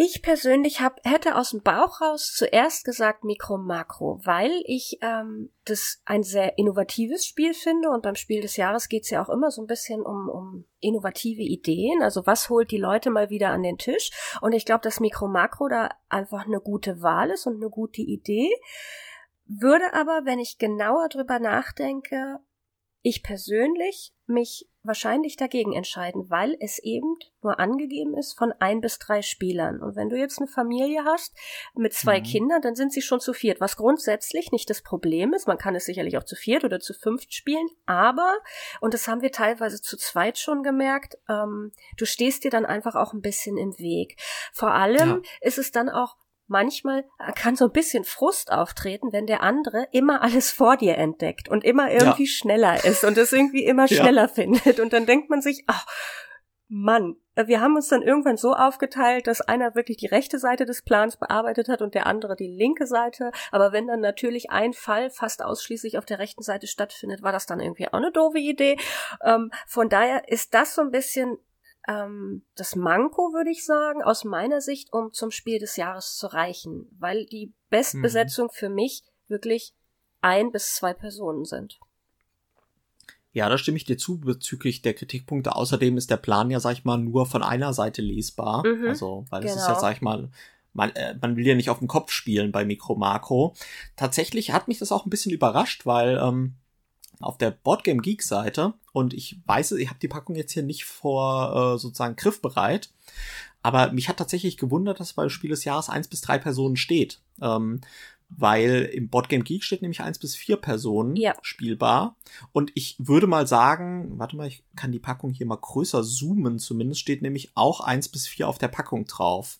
Ich persönlich hab, hätte aus dem Bauch raus zuerst gesagt Mikro Makro, weil ich ähm, das ein sehr innovatives Spiel finde und beim Spiel des Jahres geht's ja auch immer so ein bisschen um, um innovative Ideen. Also was holt die Leute mal wieder an den Tisch? Und ich glaube, dass Mikro Makro da einfach eine gute Wahl ist und eine gute Idee. Würde aber, wenn ich genauer drüber nachdenke, ich persönlich mich wahrscheinlich dagegen entscheiden, weil es eben nur angegeben ist von ein bis drei Spielern. Und wenn du jetzt eine Familie hast mit zwei mhm. Kindern, dann sind sie schon zu viert, was grundsätzlich nicht das Problem ist. Man kann es sicherlich auch zu viert oder zu fünft spielen, aber, und das haben wir teilweise zu zweit schon gemerkt, ähm, du stehst dir dann einfach auch ein bisschen im Weg. Vor allem ja. ist es dann auch manchmal kann so ein bisschen Frust auftreten, wenn der andere immer alles vor dir entdeckt und immer irgendwie ja. schneller ist und es irgendwie immer schneller ja. findet. Und dann denkt man sich, ach, Mann, wir haben uns dann irgendwann so aufgeteilt, dass einer wirklich die rechte Seite des Plans bearbeitet hat und der andere die linke Seite. Aber wenn dann natürlich ein Fall fast ausschließlich auf der rechten Seite stattfindet, war das dann irgendwie auch eine doofe Idee. Ähm, von daher ist das so ein bisschen ähm, das Manko, würde ich sagen, aus meiner Sicht, um zum Spiel des Jahres zu reichen, weil die Bestbesetzung mhm. für mich wirklich ein bis zwei Personen sind. Ja, da stimme ich dir zu bezüglich der Kritikpunkte. Außerdem ist der Plan ja, sag ich mal, nur von einer Seite lesbar. Mhm, also, weil genau. es ist ja, genau. sag ich mal, man, äh, man will ja nicht auf dem Kopf spielen bei Mikro Makro. Tatsächlich hat mich das auch ein bisschen überrascht, weil ähm, auf der Boardgame Geek Seite und ich weiß, ich habe die Packung jetzt hier nicht vor äh, sozusagen griffbereit, aber mich hat tatsächlich gewundert, dass bei Spiel des Jahres eins bis drei Personen steht. Ähm, weil im Boardgame Geek steht nämlich eins bis vier Personen ja. spielbar. Und ich würde mal sagen, warte mal, ich kann die Packung hier mal größer zoomen, zumindest steht nämlich auch eins bis vier auf der Packung drauf.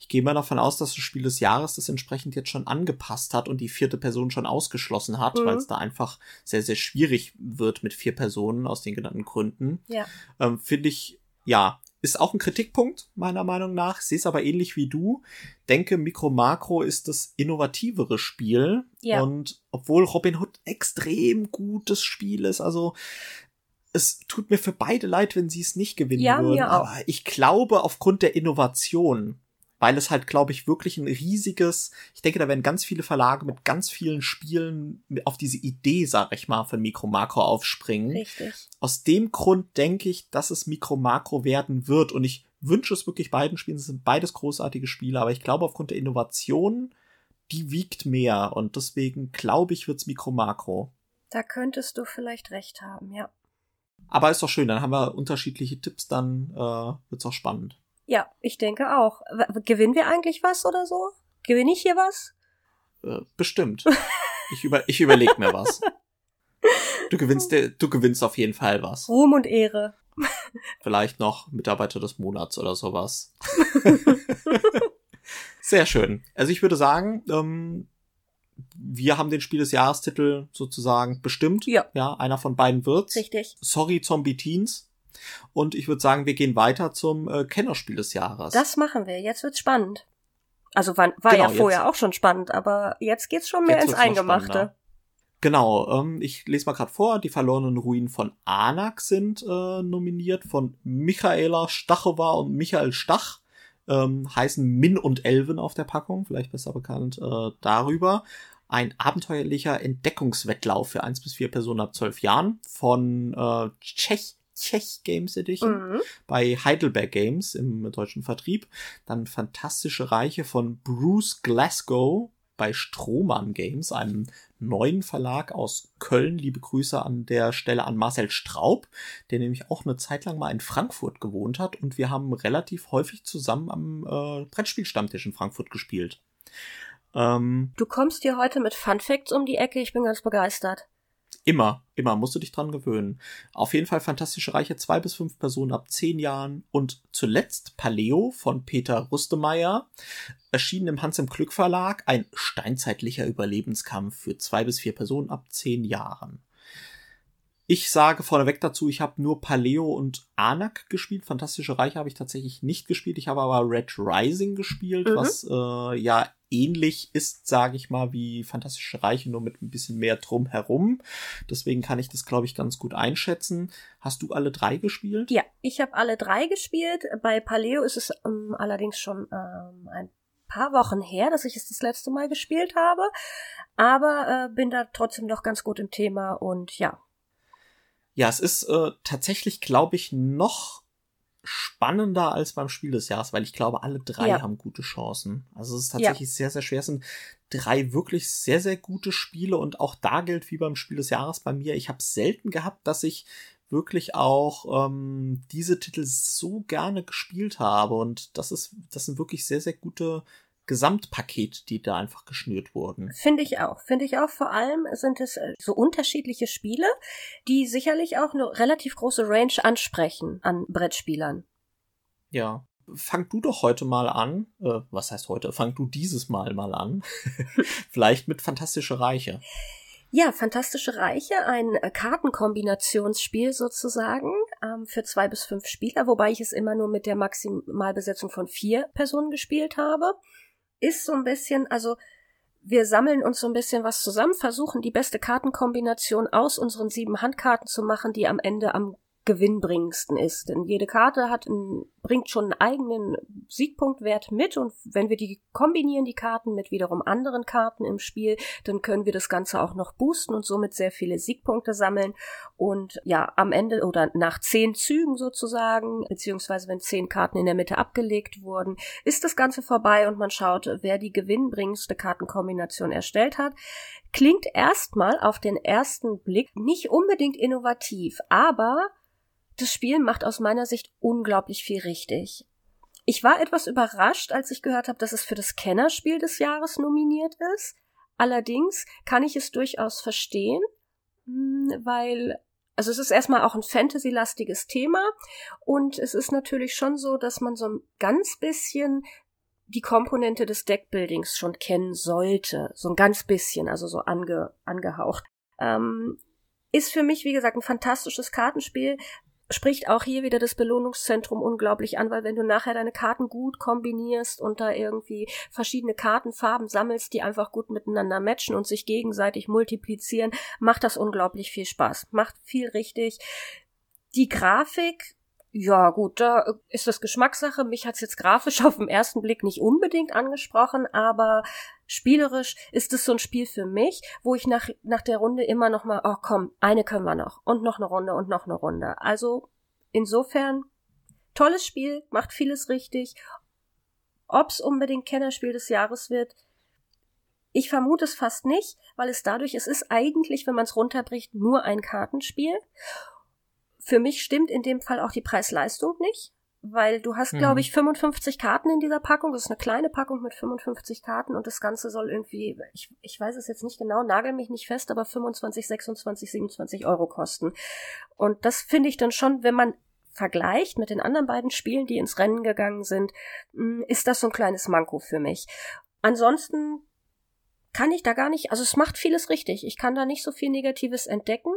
Ich gehe mal davon aus, dass das Spiel des Jahres das entsprechend jetzt schon angepasst hat und die vierte Person schon ausgeschlossen hat, mhm. weil es da einfach sehr, sehr schwierig wird mit vier Personen aus den genannten Gründen. Ja. Ähm, Finde ich, ja, ist auch ein Kritikpunkt, meiner Meinung nach. Sehe es aber ähnlich wie du. Denke, Micro Macro ist das innovativere Spiel. Ja. Und obwohl Robin Hood extrem gutes Spiel ist, also es tut mir für beide leid, wenn sie es nicht gewinnen ja, würden. Aber ich glaube, aufgrund der Innovation, weil es halt, glaube ich, wirklich ein riesiges, ich denke, da werden ganz viele Verlage mit ganz vielen Spielen auf diese Idee, sag ich mal, von Mikro Makro aufspringen. Richtig. Aus dem Grund denke ich, dass es Mikro Makro werden wird und ich wünsche es wirklich beiden Spielen. Es sind beides großartige Spiele, aber ich glaube, aufgrund der Innovation, die wiegt mehr und deswegen glaube ich, wird's Mikro Makro. Da könntest du vielleicht recht haben, ja. Aber ist doch schön, dann haben wir unterschiedliche Tipps, dann äh, wird's auch spannend. Ja, ich denke auch. Gewinnen wir eigentlich was oder so? Gewinne ich hier was? Äh, bestimmt. ich, über ich überlege mir was. Du gewinnst, du gewinnst auf jeden Fall was. Ruhm und Ehre. Vielleicht noch Mitarbeiter des Monats oder sowas. Sehr schön. Also ich würde sagen, ähm, wir haben den Spiel des Jahrestitel sozusagen bestimmt. Ja. Ja, einer von beiden wird's. Richtig. Sorry Zombie Teens. Und ich würde sagen, wir gehen weiter zum äh, Kennerspiel des Jahres. Das machen wir. Jetzt wird's spannend. Also war, war genau, ja vorher jetzt, auch schon spannend, aber jetzt geht's schon mehr ins Eingemachte. Genau, ähm, ich lese mal gerade vor, die verlorenen Ruinen von Anak sind äh, nominiert von Michaela Stachowa und Michael Stach. Ähm, heißen Min und Elven auf der Packung, vielleicht besser bekannt äh, darüber. Ein abenteuerlicher Entdeckungswettlauf für eins bis vier Personen ab zwölf Jahren von äh, Tschech Tschech Games Edition mhm. bei Heidelberg Games im deutschen Vertrieb. Dann Fantastische Reiche von Bruce Glasgow bei Strohmann Games, einem neuen Verlag aus Köln. Liebe Grüße an der Stelle an Marcel Straub, der nämlich auch eine Zeit lang mal in Frankfurt gewohnt hat und wir haben relativ häufig zusammen am äh, Brettspielstammtisch in Frankfurt gespielt. Ähm, du kommst hier heute mit Fun Facts um die Ecke, ich bin ganz begeistert. Immer, immer, musst du dich dran gewöhnen. Auf jeden Fall Fantastische Reiche, zwei bis fünf Personen ab zehn Jahren. Und zuletzt Paleo von Peter Rustemeyer, erschienen im Hans im Glück Verlag, ein steinzeitlicher Überlebenskampf für zwei bis vier Personen ab zehn Jahren. Ich sage vorneweg dazu, ich habe nur Paleo und Anak gespielt. Fantastische Reiche habe ich tatsächlich nicht gespielt. Ich habe aber Red Rising gespielt, mhm. was äh, ja ähnlich ist, sage ich mal, wie Fantastische Reiche, nur mit ein bisschen mehr drumherum. Deswegen kann ich das, glaube ich, ganz gut einschätzen. Hast du alle drei gespielt? Ja, ich habe alle drei gespielt. Bei Paleo ist es ähm, allerdings schon ähm, ein paar Wochen her, dass ich es das letzte Mal gespielt habe. Aber äh, bin da trotzdem noch ganz gut im Thema und ja, ja, es ist äh, tatsächlich, glaube ich, noch spannender als beim Spiel des Jahres, weil ich glaube, alle drei ja. haben gute Chancen. Also es ist tatsächlich ja. sehr, sehr schwer. Es sind drei wirklich sehr, sehr gute Spiele und auch da gilt wie beim Spiel des Jahres bei mir, ich habe selten gehabt, dass ich wirklich auch ähm, diese Titel so gerne gespielt habe und das ist, das sind wirklich sehr, sehr gute Gesamtpaket, die da einfach geschnürt wurden. Finde ich auch. Finde ich auch. Vor allem sind es äh, so unterschiedliche Spiele, die sicherlich auch eine relativ große Range ansprechen an Brettspielern. Ja. Fang du doch heute mal an. Äh, was heißt heute? Fang du dieses Mal mal an. Vielleicht mit Fantastische Reiche. Ja, Fantastische Reiche, ein äh, Kartenkombinationsspiel sozusagen ähm, für zwei bis fünf Spieler, wobei ich es immer nur mit der Maximalbesetzung von vier Personen gespielt habe ist so ein bisschen, also wir sammeln uns so ein bisschen was zusammen, versuchen die beste Kartenkombination aus unseren sieben Handkarten zu machen, die am Ende am gewinnbringendsten ist. Denn jede Karte hat ein, bringt schon einen eigenen Siegpunktwert mit und wenn wir die kombinieren, die Karten mit wiederum anderen Karten im Spiel, dann können wir das Ganze auch noch boosten und somit sehr viele Siegpunkte sammeln. Und ja, am Ende oder nach zehn Zügen sozusagen, beziehungsweise wenn zehn Karten in der Mitte abgelegt wurden, ist das Ganze vorbei und man schaut, wer die gewinnbringendste Kartenkombination erstellt hat. Klingt erstmal auf den ersten Blick nicht unbedingt innovativ, aber das Spiel macht aus meiner Sicht unglaublich viel richtig. Ich war etwas überrascht, als ich gehört habe, dass es für das Kennerspiel des Jahres nominiert ist. Allerdings kann ich es durchaus verstehen, hm, weil also es ist erstmal auch ein Fantasy-lastiges Thema und es ist natürlich schon so, dass man so ein ganz bisschen die Komponente des Deckbuildings schon kennen sollte, so ein ganz bisschen, also so ange, angehaucht. Ähm, ist für mich, wie gesagt, ein fantastisches Kartenspiel, spricht auch hier wieder das Belohnungszentrum unglaublich an, weil wenn du nachher deine Karten gut kombinierst und da irgendwie verschiedene Kartenfarben sammelst, die einfach gut miteinander matchen und sich gegenseitig multiplizieren, macht das unglaublich viel Spaß. Macht viel richtig. Die Grafik ja, gut, da ist das Geschmackssache. Mich hat's jetzt grafisch auf den ersten Blick nicht unbedingt angesprochen, aber spielerisch ist es so ein Spiel für mich, wo ich nach, nach der Runde immer noch mal, oh komm, eine können wir noch und noch eine Runde und noch eine Runde. Also insofern tolles Spiel, macht vieles richtig. Ob's unbedingt Kennerspiel des Jahres wird, ich vermute es fast nicht, weil es dadurch, es ist eigentlich, wenn man es runterbricht, nur ein Kartenspiel. Für mich stimmt in dem Fall auch die Preis-Leistung nicht, weil du hast, mhm. glaube ich, 55 Karten in dieser Packung. Das ist eine kleine Packung mit 55 Karten und das Ganze soll irgendwie, ich, ich weiß es jetzt nicht genau, nagel mich nicht fest, aber 25, 26, 27 Euro kosten. Und das finde ich dann schon, wenn man vergleicht mit den anderen beiden Spielen, die ins Rennen gegangen sind, mm, ist das so ein kleines Manko für mich. Ansonsten kann ich da gar nicht, also es macht vieles richtig. Ich kann da nicht so viel Negatives entdecken,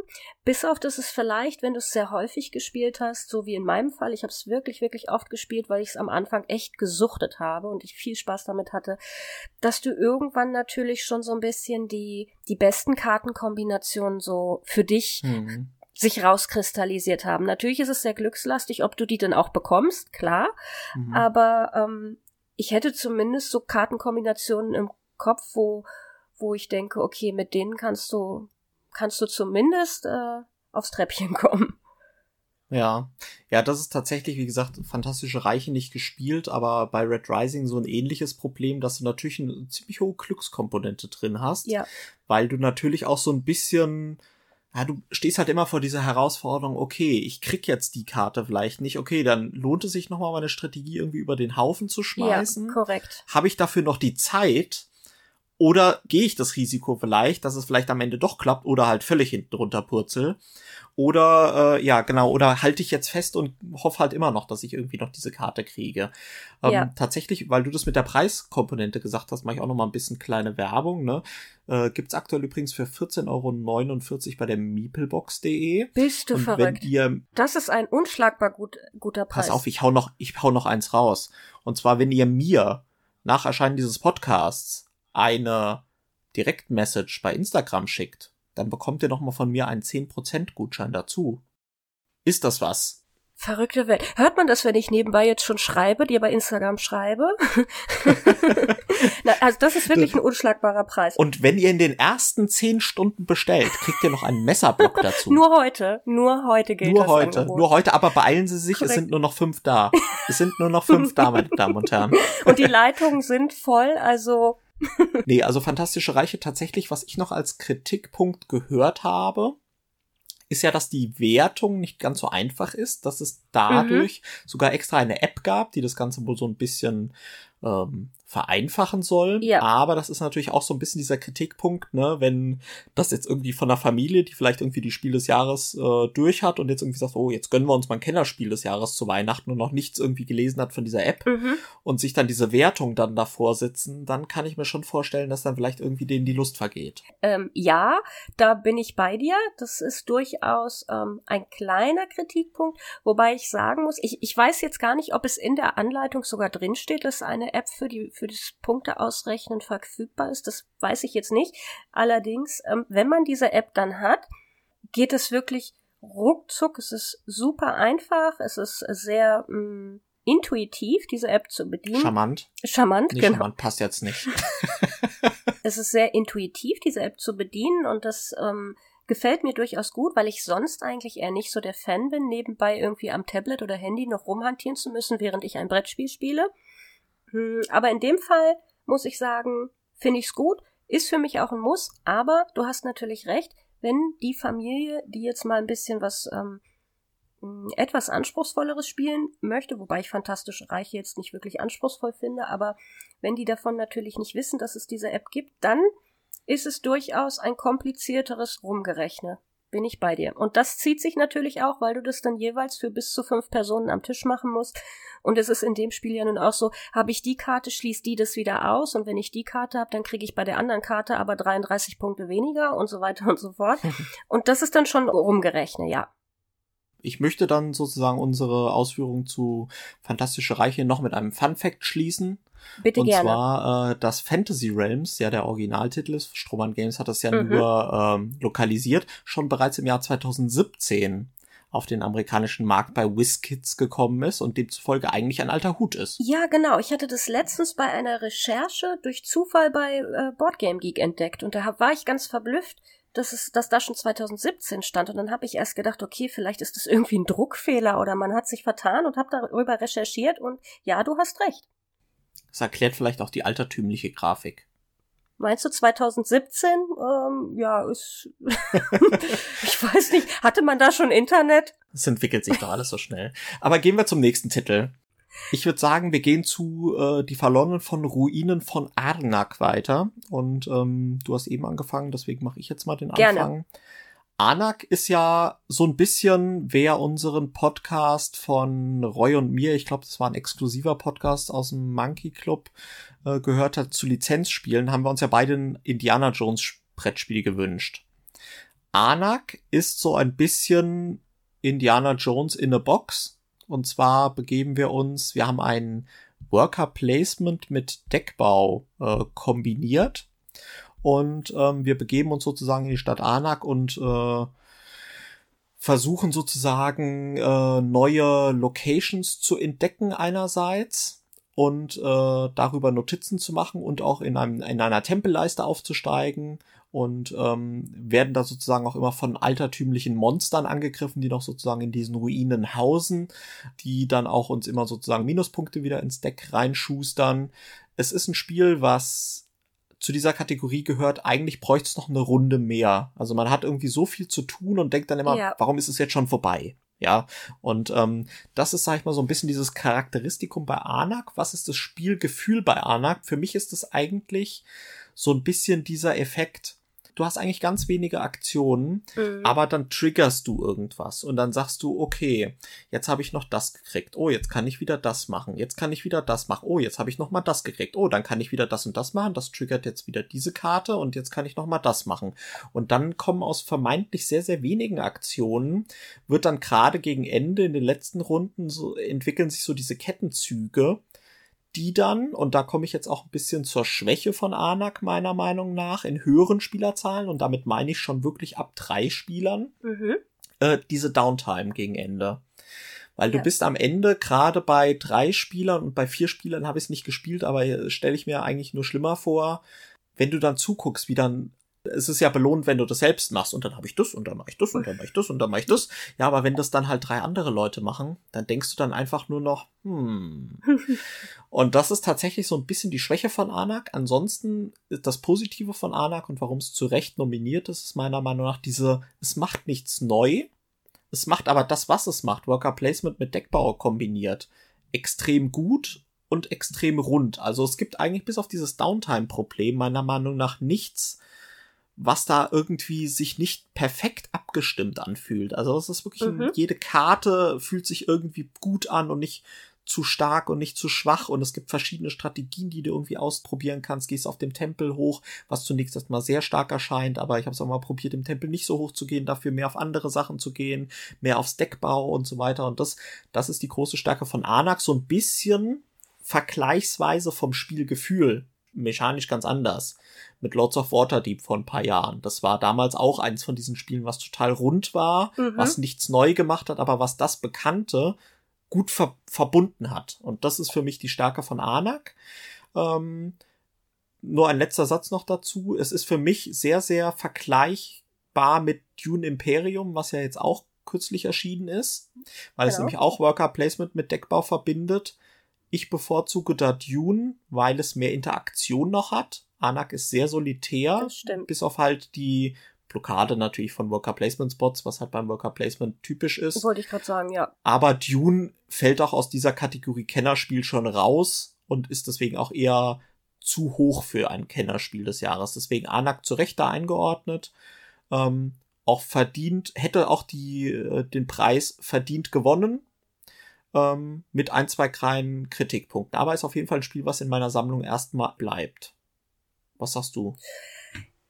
bis auf dass es vielleicht, wenn du es sehr häufig gespielt hast, so wie in meinem Fall, ich habe es wirklich, wirklich oft gespielt, weil ich es am Anfang echt gesuchtet habe und ich viel Spaß damit hatte, dass du irgendwann natürlich schon so ein bisschen die, die besten Kartenkombinationen so für dich mhm sich rauskristallisiert haben. Natürlich ist es sehr glückslastig, ob du die denn auch bekommst, klar. Mhm. Aber ähm, ich hätte zumindest so Kartenkombinationen im Kopf, wo, wo ich denke, okay, mit denen kannst du, kannst du zumindest äh, aufs Treppchen kommen. Ja, ja, das ist tatsächlich, wie gesagt, fantastische Reiche nicht gespielt, aber bei Red Rising so ein ähnliches Problem, dass du natürlich eine ziemlich hohe Glückskomponente drin hast. Ja. Weil du natürlich auch so ein bisschen, ja, du stehst halt immer vor dieser Herausforderung, okay, ich krieg jetzt die Karte vielleicht nicht, okay, dann lohnt es sich nochmal meine Strategie irgendwie über den Haufen zu schmeißen. Ja, korrekt. Habe ich dafür noch die Zeit, oder gehe ich das Risiko vielleicht, dass es vielleicht am Ende doch klappt oder halt völlig hinten runter purzel? Oder äh, ja, genau, oder halte ich jetzt fest und hoffe halt immer noch, dass ich irgendwie noch diese Karte kriege. Ähm, ja. Tatsächlich, weil du das mit der Preiskomponente gesagt hast, mache ich auch noch mal ein bisschen kleine Werbung. Ne? Äh, Gibt aktuell übrigens für 14,49 Euro bei der meeplebox.de. Bist du und verrückt. Ihr, das ist ein unschlagbar gut, guter Preis. Pass auf, ich hau, noch, ich hau noch eins raus. Und zwar, wenn ihr mir nach Erscheinen dieses Podcasts eine Direktmessage bei Instagram schickt, dann bekommt ihr noch mal von mir einen 10% Gutschein dazu. Ist das was? Verrückte Welt. Hört man das, wenn ich nebenbei jetzt schon schreibe, dir bei Instagram schreibe? Na, also das ist wirklich ein unschlagbarer Preis. Und wenn ihr in den ersten zehn Stunden bestellt, kriegt ihr noch einen Messerblock dazu. nur heute, nur heute gilt nur das heute, Angebot. nur heute. Aber beeilen Sie sich, Korrekt. es sind nur noch fünf da. Es sind nur noch fünf da, meine Damen und Herren. Und die Leitungen sind voll, also nee, also Fantastische Reiche tatsächlich, was ich noch als Kritikpunkt gehört habe, ist ja, dass die Wertung nicht ganz so einfach ist, dass es dadurch mhm. sogar extra eine App gab, die das Ganze wohl so ein bisschen ähm, vereinfachen soll. Ja. Aber das ist natürlich auch so ein bisschen dieser Kritikpunkt, ne, wenn das jetzt irgendwie von einer Familie, die vielleicht irgendwie die Spiel des Jahres äh, durch hat und jetzt irgendwie sagt, oh, jetzt gönnen wir uns mal ein Kennerspiel des Jahres zu Weihnachten und noch nichts irgendwie gelesen hat von dieser App mhm. und sich dann diese Wertung dann davor sitzen, dann kann ich mir schon vorstellen, dass dann vielleicht irgendwie denen die Lust vergeht. Ähm, ja, da bin ich bei dir. Das ist durchaus ähm, ein kleiner Kritikpunkt, wobei ich sagen muss, ich, ich weiß jetzt gar nicht, ob es in der Anleitung sogar drinsteht, dass eine App für die für das Punkteausrechnen verfügbar ist. Das weiß ich jetzt nicht. Allerdings, ähm, wenn man diese App dann hat, geht es wirklich ruckzuck. Es ist super einfach. Es ist sehr mh, mm, intuitiv, diese App zu bedienen. Charmant. Charmant, nicht genau. Charmant passt jetzt nicht. es ist sehr intuitiv, diese App zu bedienen und das ähm, gefällt mir durchaus gut, weil ich sonst eigentlich eher nicht so der Fan bin, nebenbei irgendwie am Tablet oder Handy noch rumhantieren zu müssen, während ich ein Brettspiel spiele. Hm, aber in dem Fall muss ich sagen, finde ich es gut, ist für mich auch ein Muss, aber du hast natürlich recht, wenn die Familie, die jetzt mal ein bisschen was ähm, hm, etwas anspruchsvolleres spielen möchte, wobei ich Fantastische Reiche jetzt nicht wirklich anspruchsvoll finde, aber wenn die davon natürlich nicht wissen, dass es diese App gibt, dann ist es durchaus ein komplizierteres Rumgerechne. Bin ich bei dir. Und das zieht sich natürlich auch, weil du das dann jeweils für bis zu fünf Personen am Tisch machen musst. Und es ist in dem Spiel ja nun auch so, habe ich die Karte, schließt die das wieder aus. Und wenn ich die Karte habe, dann kriege ich bei der anderen Karte aber 33 Punkte weniger und so weiter und so fort. und das ist dann schon rumgerechnet, ja. Ich möchte dann sozusagen unsere Ausführungen zu Fantastische Reiche noch mit einem Fun Fact schließen. Bitte und gerne. zwar äh, das Fantasy Realms, ja der Originaltitel ist, Strohmann Games hat das ja Mhm. nur ähm, lokalisiert, schon bereits im Jahr 2017 auf den amerikanischen Markt bei WizKids gekommen ist und demzufolge eigentlich ein alter Hut ist. Ja, genau. Ich hatte das letztens bei einer Recherche durch Zufall bei äh, Boardgame Geek entdeckt und da war ich ganz verblüfft, dass es, dass da schon 2017 stand und dann habe ich erst gedacht, okay, vielleicht ist das irgendwie ein Druckfehler oder man hat sich vertan und habe darüber recherchiert und ja, du hast recht. Das erklärt vielleicht auch die altertümliche Grafik. Meinst du 2017? Ähm, ja, ist. ich weiß nicht. Hatte man da schon Internet? Es entwickelt sich doch alles so schnell. Aber gehen wir zum nächsten Titel. Ich würde sagen, wir gehen zu äh, Die Verlorenen von Ruinen von Arnak weiter. Und ähm, du hast eben angefangen, deswegen mache ich jetzt mal den Gerne. Anfang. Arnak ist ja so ein bisschen, wer unseren Podcast von Roy und mir, ich glaube, das war ein exklusiver Podcast aus dem Monkey Club, äh, gehört hat zu Lizenzspielen, haben wir uns ja beide ein Indiana Jones Brettspiel gewünscht. Anak ist so ein bisschen Indiana Jones in a Box. Und zwar begeben wir uns, wir haben ein Worker Placement mit Deckbau äh, kombiniert. Und ähm, wir begeben uns sozusagen in die Stadt Anak und äh, versuchen sozusagen äh, neue Locations zu entdecken einerseits und äh, darüber Notizen zu machen und auch in, einem, in einer Tempelleiste aufzusteigen und ähm, werden da sozusagen auch immer von altertümlichen Monstern angegriffen, die noch sozusagen in diesen Ruinen hausen, die dann auch uns immer sozusagen Minuspunkte wieder ins Deck reinschustern. Es ist ein Spiel, was zu dieser Kategorie gehört, eigentlich bräuchte es noch eine Runde mehr. Also man hat irgendwie so viel zu tun und denkt dann immer, Ja. warum ist es jetzt schon vorbei? Ja, und ähm, das ist, sag ich mal, so ein bisschen dieses Charakteristikum bei Anak. Was ist das Spielgefühl bei Anak? Für mich ist es eigentlich so ein bisschen dieser Effekt. Du hast eigentlich ganz wenige Aktionen, Mhm. aber dann triggerst du irgendwas und dann sagst du, okay, jetzt habe ich noch das gekriegt. Oh, jetzt kann ich wieder das machen. Jetzt kann ich wieder das machen. Oh, jetzt habe ich noch mal das gekriegt. Oh, dann kann ich wieder das und das machen. Das triggert jetzt wieder diese Karte und jetzt kann ich noch mal das machen. Und dann kommen aus vermeintlich sehr sehr wenigen Aktionen wird dann gerade gegen Ende in den letzten Runden so entwickeln sich so diese Kettenzüge, die dann, und da komme ich jetzt auch ein bisschen zur Schwäche von Anak meiner Meinung nach, in höheren Spielerzahlen, und damit meine ich schon wirklich ab drei Spielern, Mhm. äh, diese Downtime gegen Ende. Weil du Ja. bist am Ende gerade bei drei Spielern und bei vier Spielern habe ich es nicht gespielt, aber stelle ich mir eigentlich nur schlimmer vor, wenn du dann zuguckst, wie dann es ist ja belohnt, wenn du das selbst machst und dann habe ich das und dann mache ich das und dann mache ich das und dann mache ich das. Ja, aber wenn das dann halt drei andere Leute machen, dann denkst du dann einfach nur noch, hm. Und das ist tatsächlich so ein bisschen die Schwäche von Anak. Ansonsten ist das Positive von Anak und warum es zu Recht nominiert ist, ist meiner Meinung nach diese, es macht nichts neu. Es macht aber das, was es macht, Worker Placement mit Deckbau kombiniert, extrem gut und extrem rund. Also es gibt eigentlich bis auf dieses Downtime-Problem meiner Meinung nach nichts, was da irgendwie sich nicht perfekt abgestimmt anfühlt. Also es ist wirklich, Mhm. jede Karte fühlt sich irgendwie gut an und nicht zu stark und nicht zu schwach und es gibt verschiedene Strategien, die du irgendwie ausprobieren kannst. Gehst auf dem Tempel hoch, was zunächst erstmal sehr stark erscheint, aber ich habe es auch mal probiert, im Tempel nicht so hoch zu gehen, dafür mehr auf andere Sachen zu gehen, mehr aufs Deckbau und so weiter. Und das, das ist die große Stärke von Anak, so ein bisschen vergleichsweise vom Spielgefühl mechanisch ganz anders. Mit Lords of Waterdeep vor ein paar Jahren. Das war damals auch eins von diesen Spielen, was total rund war, Mhm. was nichts neu gemacht hat, aber was das Bekannte gut ver verbunden hat. Und das ist für mich die Stärke von Anak. Ähm, nur ein letzter Satz noch dazu. Es ist für mich sehr, sehr vergleichbar mit Dune Imperium, was ja jetzt auch kürzlich erschienen ist, weil es Genau. nämlich auch Worker Placement mit Deckbau verbindet. Ich bevorzuge da Dune, weil es mehr Interaktion noch hat. Anak ist sehr solitär, Das stimmt. bis auf halt die Blockade natürlich von Worker Placement Spots, was halt beim Worker Placement typisch ist. Wollte ich gerade sagen, ja. Aber Dune fällt auch aus dieser Kategorie Kennerspiel schon raus und ist deswegen auch eher zu hoch für ein Kennerspiel des Jahres. Deswegen Anak zu Recht da eingeordnet. Ähm, auch verdient, hätte auch die, äh, den Preis verdient gewonnen. Ähm, mit ein, zwei kleinen Kritikpunkten. Aber ist auf jeden Fall ein Spiel, was in meiner Sammlung erstmal bleibt. Was sagst du?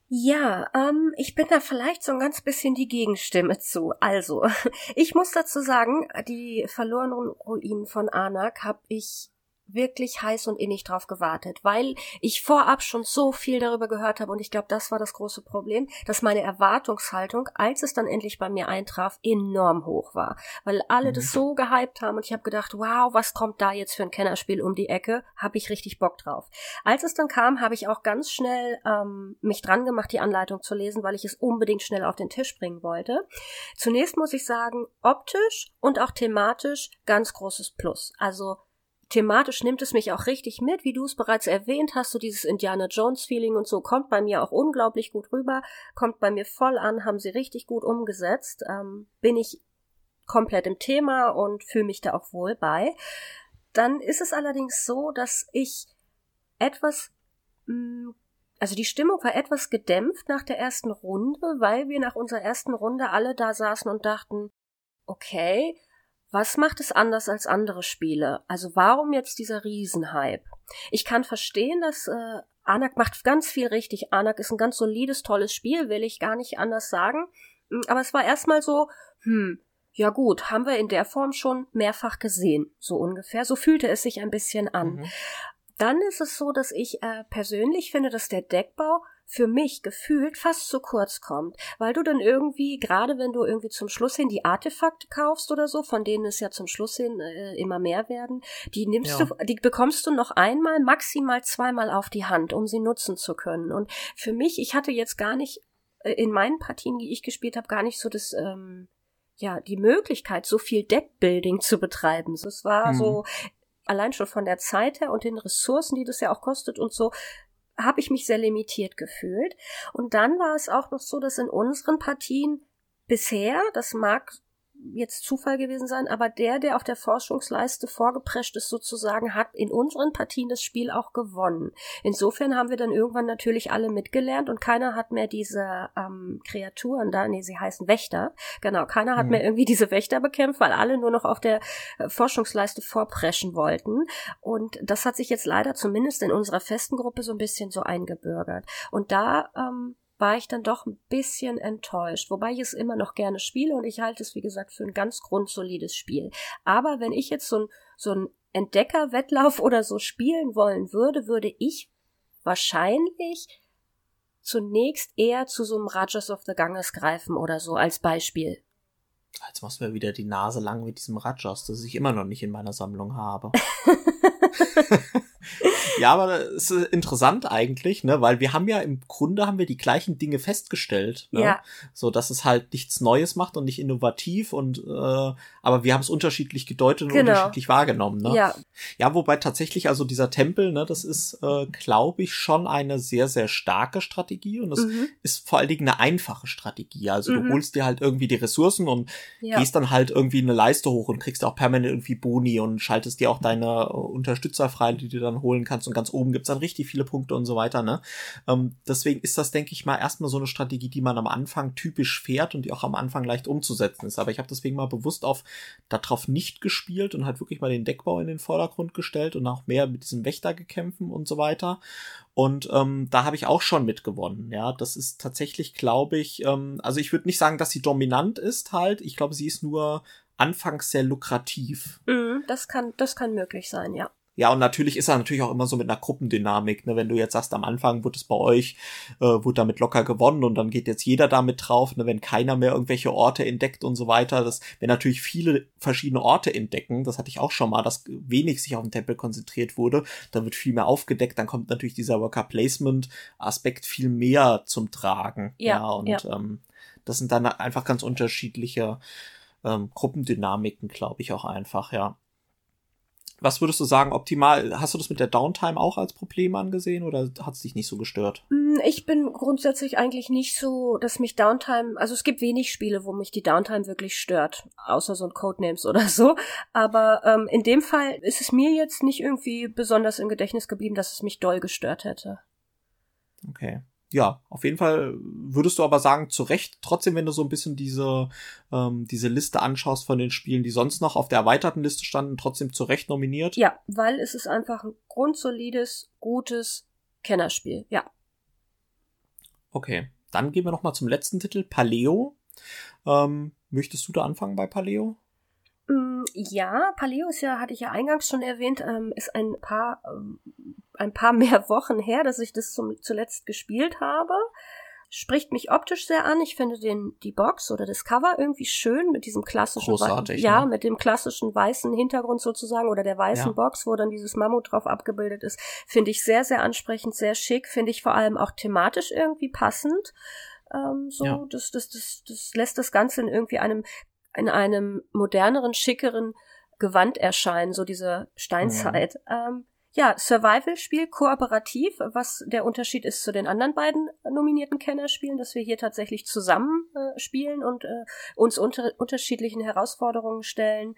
Ja, ähm, ich bin da vielleicht so ein ganz bisschen die Gegenstimme zu. Also, ich muss dazu sagen, die verlorenen Ruinen von Anak habe ich wirklich heiß und innig drauf gewartet, weil ich vorab schon so viel darüber gehört habe und ich glaube, das war das große Problem, dass meine Erwartungshaltung, als es dann endlich bei mir eintraf, enorm hoch war, weil alle mhm. das so gehypt haben und ich habe gedacht, wow, was kommt da jetzt für ein Kennerspiel um die Ecke, habe ich richtig Bock drauf. Als es dann kam, habe ich auch ganz schnell ähm, mich dran gemacht, die Anleitung zu lesen, weil ich es unbedingt schnell auf den Tisch bringen wollte. Zunächst muss ich sagen, optisch und auch thematisch ganz großes Plus. Also thematisch nimmt es mich auch richtig mit, wie du es bereits erwähnt hast, so dieses Indiana Jones Feeling und so kommt bei mir auch unglaublich gut rüber, kommt bei mir voll an, haben sie richtig gut umgesetzt, ähm, bin ich komplett im Thema und fühle mich da auch wohl bei. Dann ist es allerdings so, dass ich etwas mm, also die Stimmung war etwas gedämpft nach der ersten Runde, weil wir nach unserer ersten Runde alle da saßen und dachten, okay, was macht es anders als andere Spiele? Also warum jetzt dieser Riesenhype? Ich kann verstehen, dass äh, Anak macht ganz viel richtig. Anak ist ein ganz solides, tolles Spiel, will ich gar nicht anders sagen. Hm, aber es war erstmal so, hm, ja gut, haben wir in der Form schon mehrfach gesehen, so ungefähr. So fühlte es sich ein bisschen an. Mhm. Dann ist es so, dass ich äh, persönlich finde, dass der Deckbau für mich gefühlt fast zu kurz kommt, weil du dann irgendwie, gerade wenn du irgendwie zum Schluss hin die Artefakte kaufst oder so, von denen es ja zum Schluss hin äh, immer mehr werden, die nimmst ja. du, die bekommst du noch einmal, maximal zweimal auf die Hand, um sie nutzen zu können. Und für mich, ich hatte jetzt gar nicht äh, in meinen Partien, die ich gespielt habe, gar nicht so das ähm, ja, die Möglichkeit, so viel Deckbuilding zu betreiben. Es war mhm. so, allein schon von der Zeit her und den Ressourcen, die das ja auch kostet und so, habe ich mich sehr limitiert gefühlt. Und dann war es auch noch so, dass in unseren Partien bisher, das mag jetzt Zufall gewesen sein, aber der, der auf der Forschungsleiste vorgeprescht ist, sozusagen, hat in unseren Partien das Spiel auch gewonnen. Insofern haben wir dann irgendwann natürlich alle mitgelernt und keiner hat mehr diese ähm, Kreaturen da, nee, sie heißen Wächter, genau, keiner hat mhm. mehr irgendwie diese Wächter bekämpft, weil alle nur noch auf der äh, Forschungsleiste vorpreschen wollten. Und das hat sich jetzt leider zumindest in unserer festen Gruppe so ein bisschen so eingebürgert. Und da ähm, war ich dann doch ein bisschen enttäuscht, wobei ich es immer noch gerne spiele und ich halte es, wie gesagt, für ein ganz grundsolides Spiel. Aber wenn ich jetzt so ein, so ein Entdeckerwettlauf oder so spielen wollen würde, würde ich wahrscheinlich zunächst eher zu so einem Rajas of the Ganges greifen oder so als Beispiel. Jetzt machst du mir wieder die Nase lang mit diesem Rajas, das ich immer noch nicht in meiner Sammlung habe. ja, aber es ist interessant eigentlich, ne, weil wir haben ja im Grunde haben wir die gleichen Dinge festgestellt, ne? Ja. So, dass es halt nichts Neues macht und nicht innovativ und äh, aber wir haben es unterschiedlich gedeutet und genau. unterschiedlich wahrgenommen, ne? Ja. Ja, wobei tatsächlich also dieser Tempel, ne, das ist äh, glaube ich schon eine sehr sehr starke Strategie und das mhm. ist vor allen Dingen eine einfache Strategie. Also mhm. du holst dir halt irgendwie die Ressourcen und ja. gehst dann halt irgendwie eine Leiste hoch und kriegst auch permanent irgendwie Boni und schaltest dir auch deine äh, Unterstützer frei, die du dann holen kannst und ganz oben gibt's dann richtig viele Punkte und so weiter, ne? Ähm, deswegen ist das, denke ich mal, erstmal so eine Strategie, die man am Anfang typisch fährt und die auch am Anfang leicht umzusetzen ist. Aber ich habe deswegen mal bewusst auf darauf nicht gespielt und halt wirklich mal den Deckbau in den Vordergrund gestellt und auch mehr mit diesem Wächter gekämpfen und so weiter. Und ähm, da habe ich auch schon mitgewonnen. Ja, das ist tatsächlich, glaube ich, ähm, also ich würde nicht sagen, dass sie dominant ist halt. Ich glaube, sie ist nur anfangs sehr lukrativ. Mm, das kann, das kann möglich sein, ja. Ja, und natürlich ist er natürlich auch immer so mit einer Gruppendynamik, ne? Wenn du jetzt sagst, am Anfang wurde es bei euch, äh, wurde damit locker gewonnen und dann geht jetzt jeder damit drauf, ne? Wenn keiner mehr irgendwelche Orte entdeckt und so weiter. Das, wenn natürlich viele verschiedene Orte entdecken, das hatte ich auch schon mal, dass wenig sich auf den Tempel konzentriert wurde, dann wird viel mehr aufgedeckt, dann kommt natürlich dieser Worker Placement Aspekt viel mehr zum Tragen. Ja, ja und ja. Ähm, das sind dann einfach ganz unterschiedliche ähm, Gruppendynamiken, glaube ich auch einfach, ja. Was würdest du sagen, optimal? Hast du das mit der Downtime auch als Problem angesehen oder hat es dich nicht so gestört? Mm, ich bin grundsätzlich eigentlich nicht so, dass mich Downtime, also es gibt wenig Spiele, wo mich die Downtime wirklich stört, außer so ein Codenames oder so. Aber ähm, in dem Fall ist es mir jetzt nicht irgendwie besonders im Gedächtnis geblieben, dass es mich doll gestört hätte. Okay. Ja, auf jeden Fall würdest du aber sagen, zu Recht, trotzdem, wenn du so ein bisschen diese, ähm, diese Liste anschaust von den Spielen, die sonst noch auf der erweiterten Liste standen, trotzdem zu Recht nominiert? Ja, weil es ist einfach ein grundsolides, gutes Kennerspiel, ja. Okay, dann gehen wir noch mal zum letzten Titel, Paleo. Ähm, möchtest du da anfangen bei Paleo? Mm, ja, Paleo ist ja, hatte ich ja eingangs schon erwähnt, ähm, ist ein paar, ähm, ein paar mehr Wochen her, dass ich das zum, zuletzt gespielt habe. Spricht mich optisch sehr an. Ich finde den, die Box oder das Cover irgendwie schön mit diesem klassischen, Großartig, ja, ne? mit dem klassischen weißen Hintergrund sozusagen oder der weißen Ja. Box, wo dann dieses Mammut drauf abgebildet ist. Finde ich sehr, sehr ansprechend, sehr schick. Finde ich vor allem auch thematisch irgendwie passend. Ähm, so, Ja. das, das, das, das lässt das Ganze in irgendwie einem in einem moderneren, schickeren Gewand erscheinen, so diese Steinzeit. Ähm, ja, Survival-Spiel, kooperativ, was der Unterschied ist zu den anderen beiden nominierten Kennerspielen, dass wir hier tatsächlich zusammen äh, spielen und äh, uns unter unterschiedlichen Herausforderungen stellen.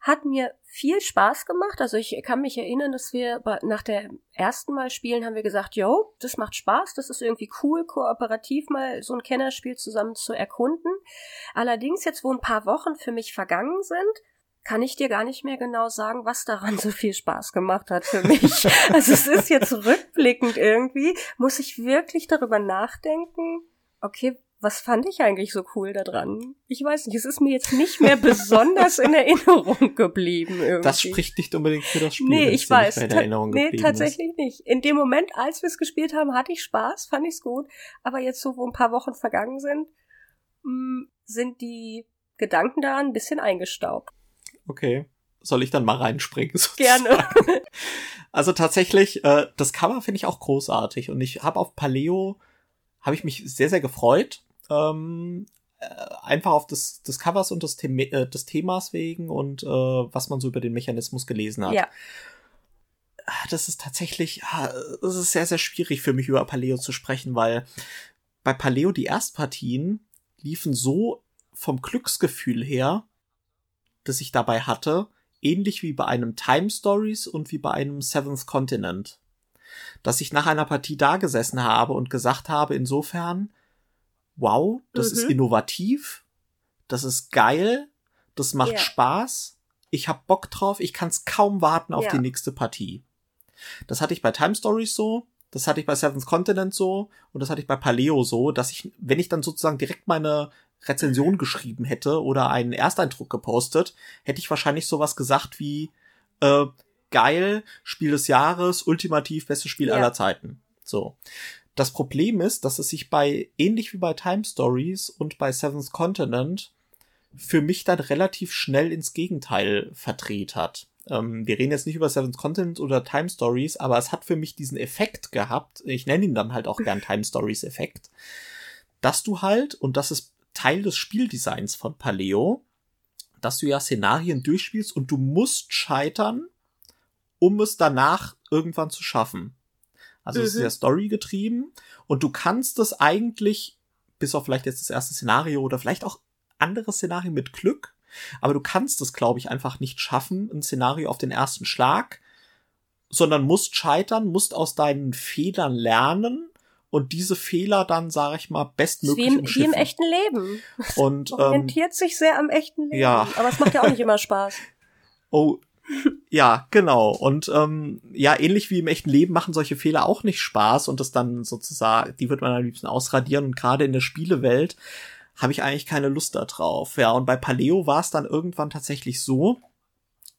Hat mir viel Spaß gemacht. Also ich kann mich erinnern, dass wir nach der ersten Mal spielen haben wir gesagt, yo, das macht Spaß, das ist irgendwie cool, kooperativ mal so ein Kennerspiel zusammen zu erkunden. Allerdings jetzt, wo ein paar Wochen für mich vergangen sind, kann ich dir gar nicht mehr genau sagen, was daran so viel Spaß gemacht hat für mich. also es ist jetzt rückblickend irgendwie, muss ich wirklich darüber nachdenken, okay, was fand ich eigentlich so cool daran? Ich weiß nicht, es ist mir jetzt nicht mehr besonders in Erinnerung geblieben irgendwie. Das spricht nicht unbedingt für das Spiel. Nee, ich nicht weiß. Erinnerung nee, tatsächlich nicht. In dem Moment, als wir es gespielt haben, hatte ich Spaß, fand ich es gut. Aber jetzt so, wo ein paar Wochen vergangen sind, mh, sind die Gedanken daran ein bisschen eingestaubt. Okay. Soll ich dann mal reinspringen? Gerne. Also tatsächlich, äh, das Cover finde ich auch großartig und ich habe auf Paleo habe ich mich sehr sehr gefreut, ähm, äh, einfach auf das, des Covers und des, Thema, äh, des Themas wegen und äh, was man so über den Mechanismus gelesen hat. Ja. Ah, Das ist tatsächlich, ah, es ist sehr sehr schwierig für mich über Paleo zu sprechen, weil bei Paleo die Erstpartien liefen so vom Glücksgefühl her, das ich dabei hatte, ähnlich wie bei einem Time Stories und wie bei einem Seventh Continent. Dass ich nach einer Partie da gesessen habe und gesagt habe, insofern, wow, das Mhm. ist innovativ, das ist geil, das macht Ja. Spaß, ich hab Bock drauf, ich kann's kaum warten auf Ja. die nächste Partie. Das hatte ich bei Time Stories so, das hatte ich bei Seventh Continent so und das hatte ich bei Paleo so, dass ich, wenn ich dann sozusagen direkt meine Rezension geschrieben hätte oder einen Ersteindruck gepostet, hätte ich wahrscheinlich sowas gesagt wie äh, geil, Spiel des Jahres, ultimativ bestes Spiel Ja. aller Zeiten. So. Das Problem ist, dass es sich bei ähnlich wie bei Time Stories und bei Seventh Continent für mich dann relativ schnell ins Gegenteil verdreht hat. Ähm, wir reden jetzt nicht über Seventh Continent oder Time Stories, aber es hat für mich diesen Effekt gehabt. Ich nenne ihn dann halt auch gern Time Stories Effekt, dass du halt und das ist Teil des Spieldesigns von Paleo, dass du ja Szenarien durchspielst und du musst scheitern, um es danach irgendwann zu schaffen. Also es ist Mhm. ja Story getrieben und du kannst es eigentlich, bis auf vielleicht jetzt das erste Szenario oder vielleicht auch andere Szenarien mit Glück, aber du kannst es, glaube ich, einfach nicht schaffen, ein Szenario auf den ersten Schlag, sondern musst scheitern, musst aus deinen Fehlern lernen und diese Fehler dann, sage ich mal, Ist wie bestmöglich im, wie im echten Leben. Und ähm, Orientiert sich sehr am echten Leben. ja. Aber es macht ja auch nicht immer Spaß. Oh, ja, genau. Und ähm, ja, ähnlich wie im echten Leben machen solche Fehler auch nicht Spaß und das dann sozusagen, die wird man am liebsten ausradieren. Und gerade in der Spielewelt habe ich eigentlich keine Lust da drauf. Ja, und bei Paleo war es dann irgendwann tatsächlich so,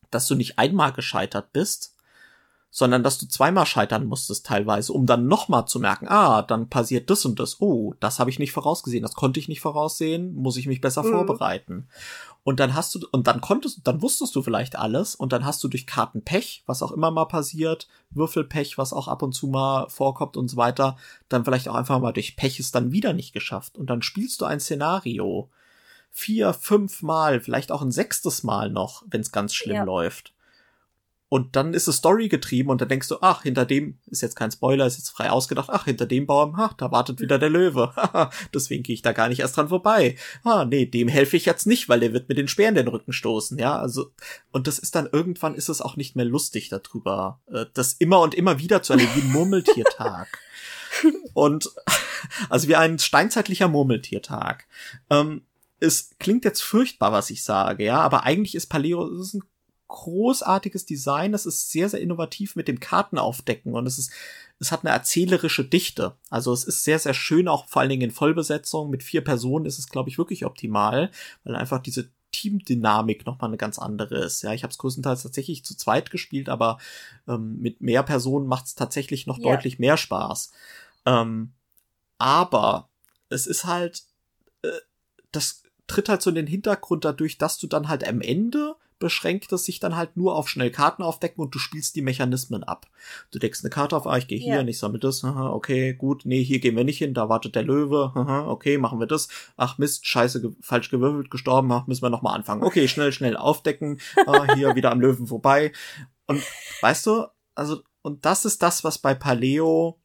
dass du nicht einmal gescheitert bist, sondern dass du zweimal scheitern musstest teilweise, um dann nochmal zu merken, ah, dann passiert das und das. Oh, das habe ich nicht vorausgesehen, das konnte ich nicht voraussehen, muss ich mich besser Mhm. vorbereiten. Und dann hast du, und dann konntest, dann wusstest du vielleicht alles und dann hast du durch Kartenpech, was auch immer mal passiert, Würfelpech, was auch ab und zu mal vorkommt und so weiter, dann vielleicht auch einfach mal durch Pech es dann wieder nicht geschafft. Und dann spielst du ein Szenario vier, fünf Mal, vielleicht auch ein sechstes Mal noch, wenn es ganz schlimm Ja. läuft. Und dann ist es Story getrieben und dann denkst du, ach, hinter dem, ist jetzt kein Spoiler, ist jetzt frei ausgedacht, ach, hinter dem Baum, ha, da wartet wieder der Löwe. Deswegen gehe ich da gar nicht erst dran vorbei. Ah, nee, dem helfe ich jetzt nicht, weil der wird mir den Speer in den Rücken stoßen, ja, also, und das ist dann irgendwann ist es auch nicht mehr lustig darüber, äh, das immer und immer wieder zu erleben, wie ein Murmeltiertag. und Also wie ein steinzeitlicher Murmeltiertag. Ähm, es klingt jetzt furchtbar, was ich sage, ja, aber eigentlich ist Paleo ist ein großartiges Design. Es ist sehr, sehr innovativ mit dem Kartenaufdecken und es ist, es hat eine erzählerische Dichte. Also es ist sehr, sehr schön, auch vor allen Dingen in Vollbesetzung. Mit vier Personen ist es, glaube ich, wirklich optimal, weil einfach diese Teamdynamik nochmal eine ganz andere ist. Ja, ich habe es größtenteils tatsächlich zu zweit gespielt, aber ähm, mit mehr Personen macht es tatsächlich noch ja. deutlich mehr Spaß. Ähm, aber es ist halt, äh, das tritt halt so in den Hintergrund dadurch, dass du dann halt am Ende beschränkt es sich dann halt nur auf schnell Karten aufdecken und du spielst die Mechanismen ab. Du deckst eine Karte auf, ah, ich gehe hier, ja. ich sammle das, aha, okay, gut, nee, hier gehen wir nicht hin, da wartet der Löwe, aha, okay, machen wir das. Ach Mist, scheiße, ge falsch gewürfelt, gestorben, ach, müssen wir nochmal anfangen. Okay, schnell, schnell aufdecken, ah, hier wieder am Löwen vorbei. Und weißt du, also, und das ist das, was bei Paleo,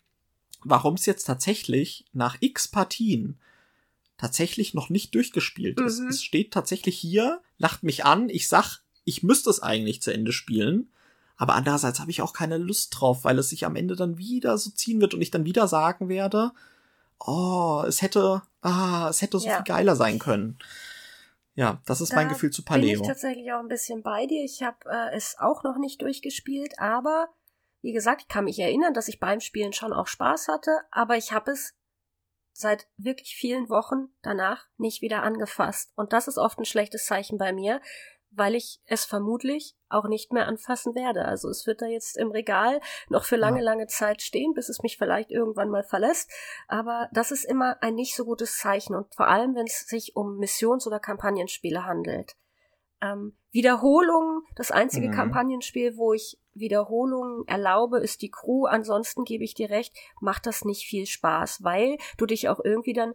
warum es jetzt tatsächlich nach x Partien tatsächlich noch nicht durchgespielt ist. Mhm. Es steht tatsächlich hier, lacht mich an, ich sag, ich müsste es eigentlich zu Ende spielen. Aber andererseits habe ich auch keine Lust drauf, weil es sich am Ende dann wieder so ziehen wird und ich dann wieder sagen werde, oh, es hätte, ah, es hätte so ja. viel geiler sein können. Ja, das ist da mein Gefühl zu Paleo. Bin ich tatsächlich auch ein bisschen bei dir. Ich habe äh, es auch noch nicht durchgespielt, aber wie gesagt, ich kann mich erinnern, dass ich beim Spielen schon auch Spaß hatte, aber ich habe es seit wirklich vielen Wochen danach nicht wieder angefasst. Und das ist oft ein schlechtes Zeichen bei mir, weil ich es vermutlich auch nicht mehr anfassen werde. Also es wird da jetzt im Regal noch für lange, ja. lange Zeit stehen, bis es mich vielleicht irgendwann mal verlässt. Aber das ist immer ein nicht so gutes Zeichen und vor allem, wenn es sich um Missions- oder Kampagnenspiele handelt. Ähm, Wiederholungen, das einzige mhm. Kampagnenspiel, wo ich Wiederholungen erlaube, ist die Crew. Ansonsten gebe ich dir recht, macht das nicht viel Spaß, weil du dich auch irgendwie dann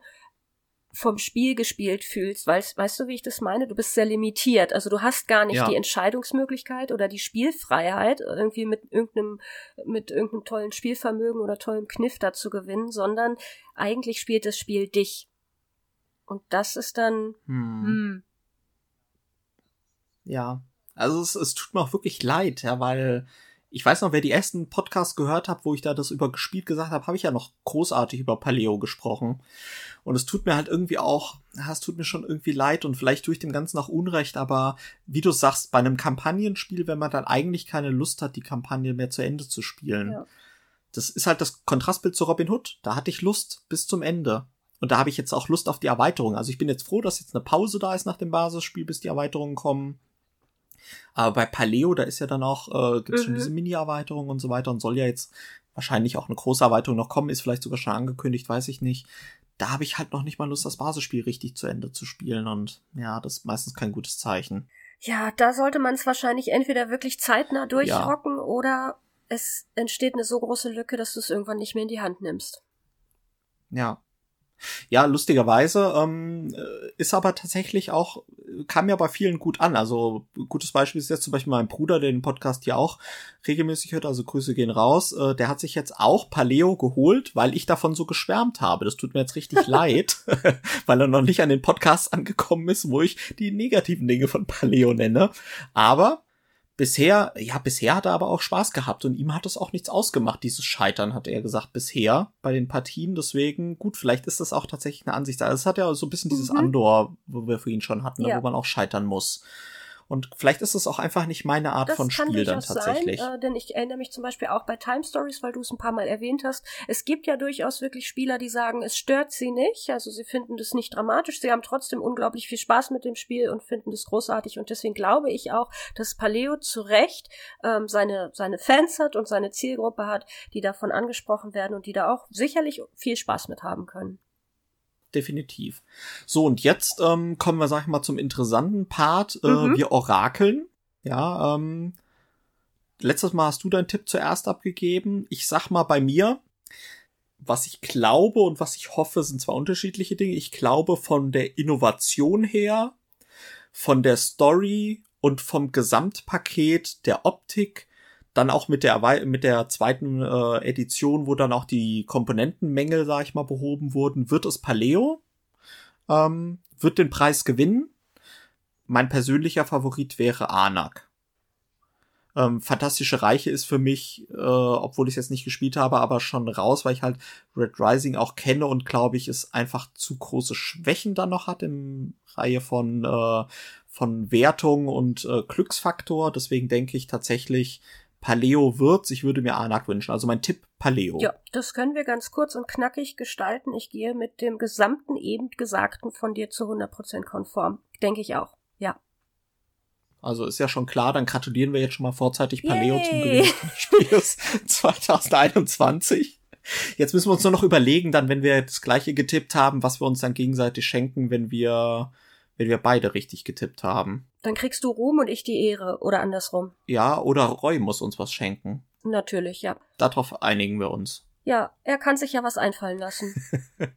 vom Spiel gespielt fühlst, weißt, weißt du, wie ich das meine? Du bist sehr limitiert. Also du hast gar nicht ja. die Entscheidungsmöglichkeit oder die Spielfreiheit, irgendwie mit irgendeinem, mit irgendeinem tollen Spielvermögen oder tollen Kniff dazu gewinnen, sondern eigentlich spielt das Spiel dich. Und das ist dann, hm. Hm. Ja. Also es, es tut mir auch wirklich leid, ja, weil ich weiß noch, wer die ersten Podcasts gehört hat, wo ich da das über gespielt gesagt habe, habe ich ja noch großartig über Paleo gesprochen. Und es tut mir halt irgendwie auch, es tut mir schon irgendwie leid und vielleicht tue ich dem Ganzen auch Unrecht, aber wie du sagst, bei einem Kampagnenspiel, wenn man dann eigentlich keine Lust hat, die Kampagne mehr zu Ende zu spielen. Ja. Das ist halt das Kontrastbild zu Robin Hood. Da hatte ich Lust bis zum Ende. Und da habe ich jetzt auch Lust auf die Erweiterung. Also ich bin jetzt froh, dass jetzt eine Pause da ist nach dem Basisspiel, bis die Erweiterungen kommen. Aber bei Paleo, da ist ja dann auch, äh, gibt es mhm. schon diese Mini-Erweiterung und so weiter und soll ja jetzt wahrscheinlich auch eine große Erweiterung noch kommen, ist vielleicht sogar schon angekündigt, weiß ich nicht. Da habe ich halt noch nicht mal Lust, das Basisspiel richtig zu Ende zu spielen und ja, das ist meistens kein gutes Zeichen. Ja, da sollte man es wahrscheinlich entweder wirklich zeitnah durchrocken ja. oder es entsteht eine so große Lücke, dass du es irgendwann nicht mehr in die Hand nimmst. Ja, ja, lustigerweise ähm, äh, ist aber tatsächlich auch, kam ja bei vielen gut an. Also gutes Beispiel ist jetzt zum Beispiel mein Bruder, der den Podcast hier auch regelmäßig hört, also Grüße gehen raus. Äh, der hat sich jetzt auch Paleo geholt, weil ich davon so geschwärmt habe. Das tut mir jetzt richtig leid, weil er noch nicht an den Podcast angekommen ist, wo ich die negativen Dinge von Paleo nenne. Aber bisher, ja, bisher hat er aber auch Spaß gehabt und ihm hat es auch nichts ausgemacht, dieses Scheitern, hat er gesagt, bisher bei den Partien. Deswegen, gut, vielleicht ist das auch tatsächlich eine Ansicht. Also es hat ja so ein bisschen dieses mhm. Andor, wo wir für ihn schon hatten, ne, ja. wo man auch scheitern muss. Und vielleicht ist es auch einfach nicht meine Art das von Spiel dann tatsächlich. Sein, äh, denn ich erinnere mich zum Beispiel auch bei Time Stories, weil du es ein paar Mal erwähnt hast. Es gibt ja durchaus wirklich Spieler, die sagen, es stört sie nicht. Also sie finden das nicht dramatisch. Sie haben trotzdem unglaublich viel Spaß mit dem Spiel und finden das großartig. Und deswegen glaube ich auch, dass Paleo zu Recht ähm, seine, seine Fans hat und seine Zielgruppe hat, die davon angesprochen werden und die da auch sicherlich viel Spaß mit haben können definitiv. So, und jetzt ähm, kommen wir, sag ich mal, zum interessanten Part. Äh, mhm. Wir orakeln. Ja, ähm, letztes Mal hast du deinen Tipp zuerst abgegeben. Ich sag mal bei mir, was ich glaube und was ich hoffe, sind zwar unterschiedliche Dinge. Ich glaube von der Innovation her, von der Story und vom Gesamtpaket der Optik dann auch mit der mit der zweiten äh, Edition, wo dann auch die Komponentenmängel, sag ich mal, behoben wurden, wird es Paleo, ähm, wird den Preis gewinnen. Mein persönlicher Favorit wäre Anak. Ähm, Fantastische Reiche ist für mich, äh, obwohl ich es jetzt nicht gespielt habe, aber schon raus, weil ich halt Red Rising auch kenne und glaube ich, es einfach zu große Schwächen dann noch hat im Reihe von, äh, von Wertung und äh, Glücksfaktor. Deswegen denke ich tatsächlich, Paleo wird's. Ich würde mir Anak wünschen. Also mein Tipp Paleo. Ja, das können wir ganz kurz und knackig gestalten. Ich gehe mit dem gesamten eben Gesagten von dir zu 100% konform. Denke ich auch. Ja. Also ist ja schon klar, dann gratulieren wir jetzt schon mal vorzeitig Paleo Yay. zum Gewinn des Spiels 2021. Jetzt müssen wir uns nur noch überlegen, dann, wenn wir das gleiche getippt haben, was wir uns dann gegenseitig schenken, wenn wir, wenn wir beide richtig getippt haben. Dann kriegst du Ruhm und ich die Ehre, oder andersrum. Ja, oder Roy muss uns was schenken. Natürlich, ja. Darauf einigen wir uns. Ja, er kann sich ja was einfallen lassen.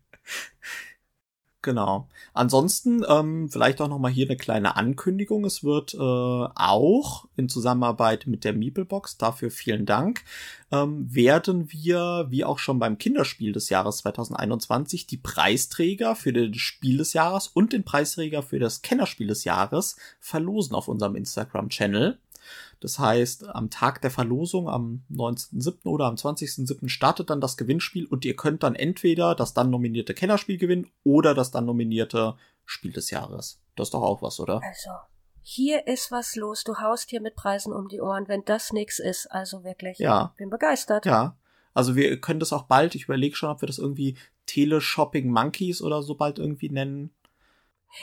Genau. Ansonsten ähm, vielleicht auch noch mal hier eine kleine Ankündigung. Es wird äh, auch in Zusammenarbeit mit der Meeplebox, dafür vielen Dank, ähm, werden wir, wie auch schon beim Kinderspiel des Jahres 2021, die Preisträger für das Spiel des Jahres und den Preisträger für das Kennerspiel des Jahres verlosen auf unserem Instagram-Channel. Das heißt, am Tag der Verlosung, am 19.07. oder am 20.07. startet dann das Gewinnspiel und ihr könnt dann entweder das dann nominierte Kennerspiel gewinnen oder das dann nominierte Spiel des Jahres. Das ist doch auch was, oder? Also, hier ist was los. Du haust hier mit Preisen um die Ohren, wenn das nix ist. Also wirklich. Ja. Bin begeistert. Ja. Also wir können das auch bald, ich überlege schon, ob wir das irgendwie Teleshopping Monkeys oder so bald irgendwie nennen.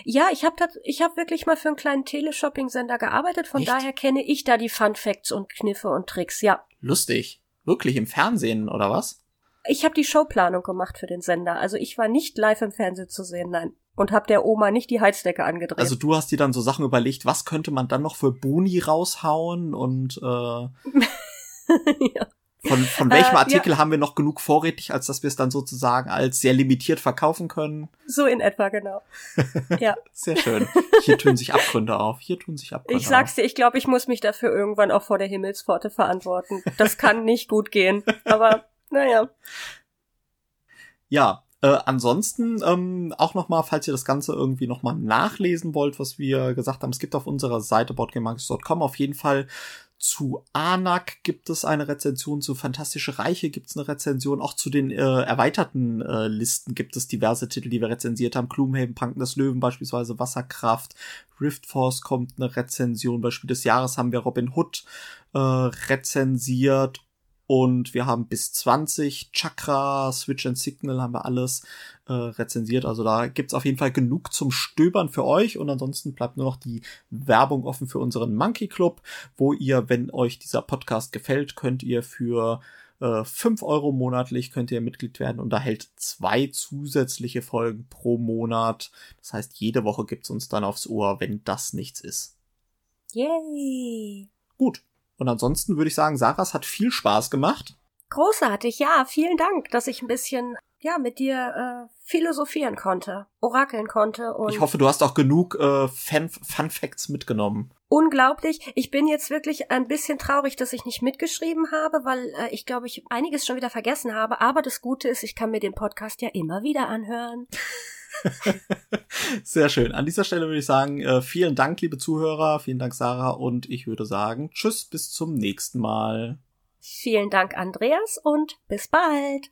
Ja, ich habe ich hab wirklich mal für einen kleinen Teleshopping-Sender gearbeitet, von Echt? daher kenne ich da die Fun Facts und Kniffe und Tricks, ja. Lustig. Wirklich im Fernsehen oder was? Ich habe die Showplanung gemacht für den Sender. Also ich war nicht live im Fernsehen zu sehen, nein. Und hab der Oma nicht die Heizdecke angedreht. Also du hast dir dann so Sachen überlegt, was könnte man dann noch für Boni raushauen und äh ja. Von, von welchem äh, Artikel ja. haben wir noch genug vorrätig, als dass wir es dann sozusagen als sehr limitiert verkaufen können? So in etwa, genau. Ja. sehr schön. Hier tun sich Abgründe auf. Hier tun sich Abgründe auf. Ich sag's dir, ich glaube, ich muss mich dafür irgendwann auch vor der Himmelspforte verantworten. Das kann nicht gut gehen. Aber, naja. Ja, äh, ansonsten ähm, auch nochmal, falls ihr das Ganze irgendwie nochmal nachlesen wollt, was wir gesagt haben, es gibt auf unserer Seite boardgamemarkets.com auf jeden Fall zu Anak gibt es eine Rezension, zu Fantastische Reiche gibt es eine Rezension, auch zu den äh, erweiterten äh, Listen gibt es diverse Titel, die wir rezensiert haben. Gloomhaven, Panken des Löwen beispielsweise, Wasserkraft, Rift Force kommt eine Rezension, bei Spiel des Jahres haben wir Robin Hood äh, rezensiert und wir haben bis 20 Chakra, Switch and Signal haben wir alles äh, rezensiert. Also da gibt's auf jeden Fall genug zum Stöbern für euch. Und ansonsten bleibt nur noch die Werbung offen für unseren Monkey Club, wo ihr, wenn euch dieser Podcast gefällt, könnt ihr für äh, 5 Euro monatlich könnt ihr Mitglied werden und erhält zwei zusätzliche Folgen pro Monat. Das heißt, jede Woche gibt's uns dann aufs Ohr, wenn das nichts ist. Yay! Gut, und ansonsten würde ich sagen, Sarah, es hat viel Spaß gemacht. Großartig, ja, vielen Dank, dass ich ein bisschen ja mit dir äh, philosophieren konnte, orakeln konnte und ich hoffe, du hast auch genug äh, Fan Fun Facts mitgenommen. Unglaublich. Ich bin jetzt wirklich ein bisschen traurig, dass ich nicht mitgeschrieben habe, weil äh, ich glaube, ich einiges schon wieder vergessen habe. Aber das Gute ist, ich kann mir den Podcast ja immer wieder anhören. Sehr schön. An dieser Stelle würde ich sagen, äh, vielen Dank, liebe Zuhörer, vielen Dank, Sarah, und ich würde sagen, tschüss, bis zum nächsten Mal. Vielen Dank, Andreas, und bis bald.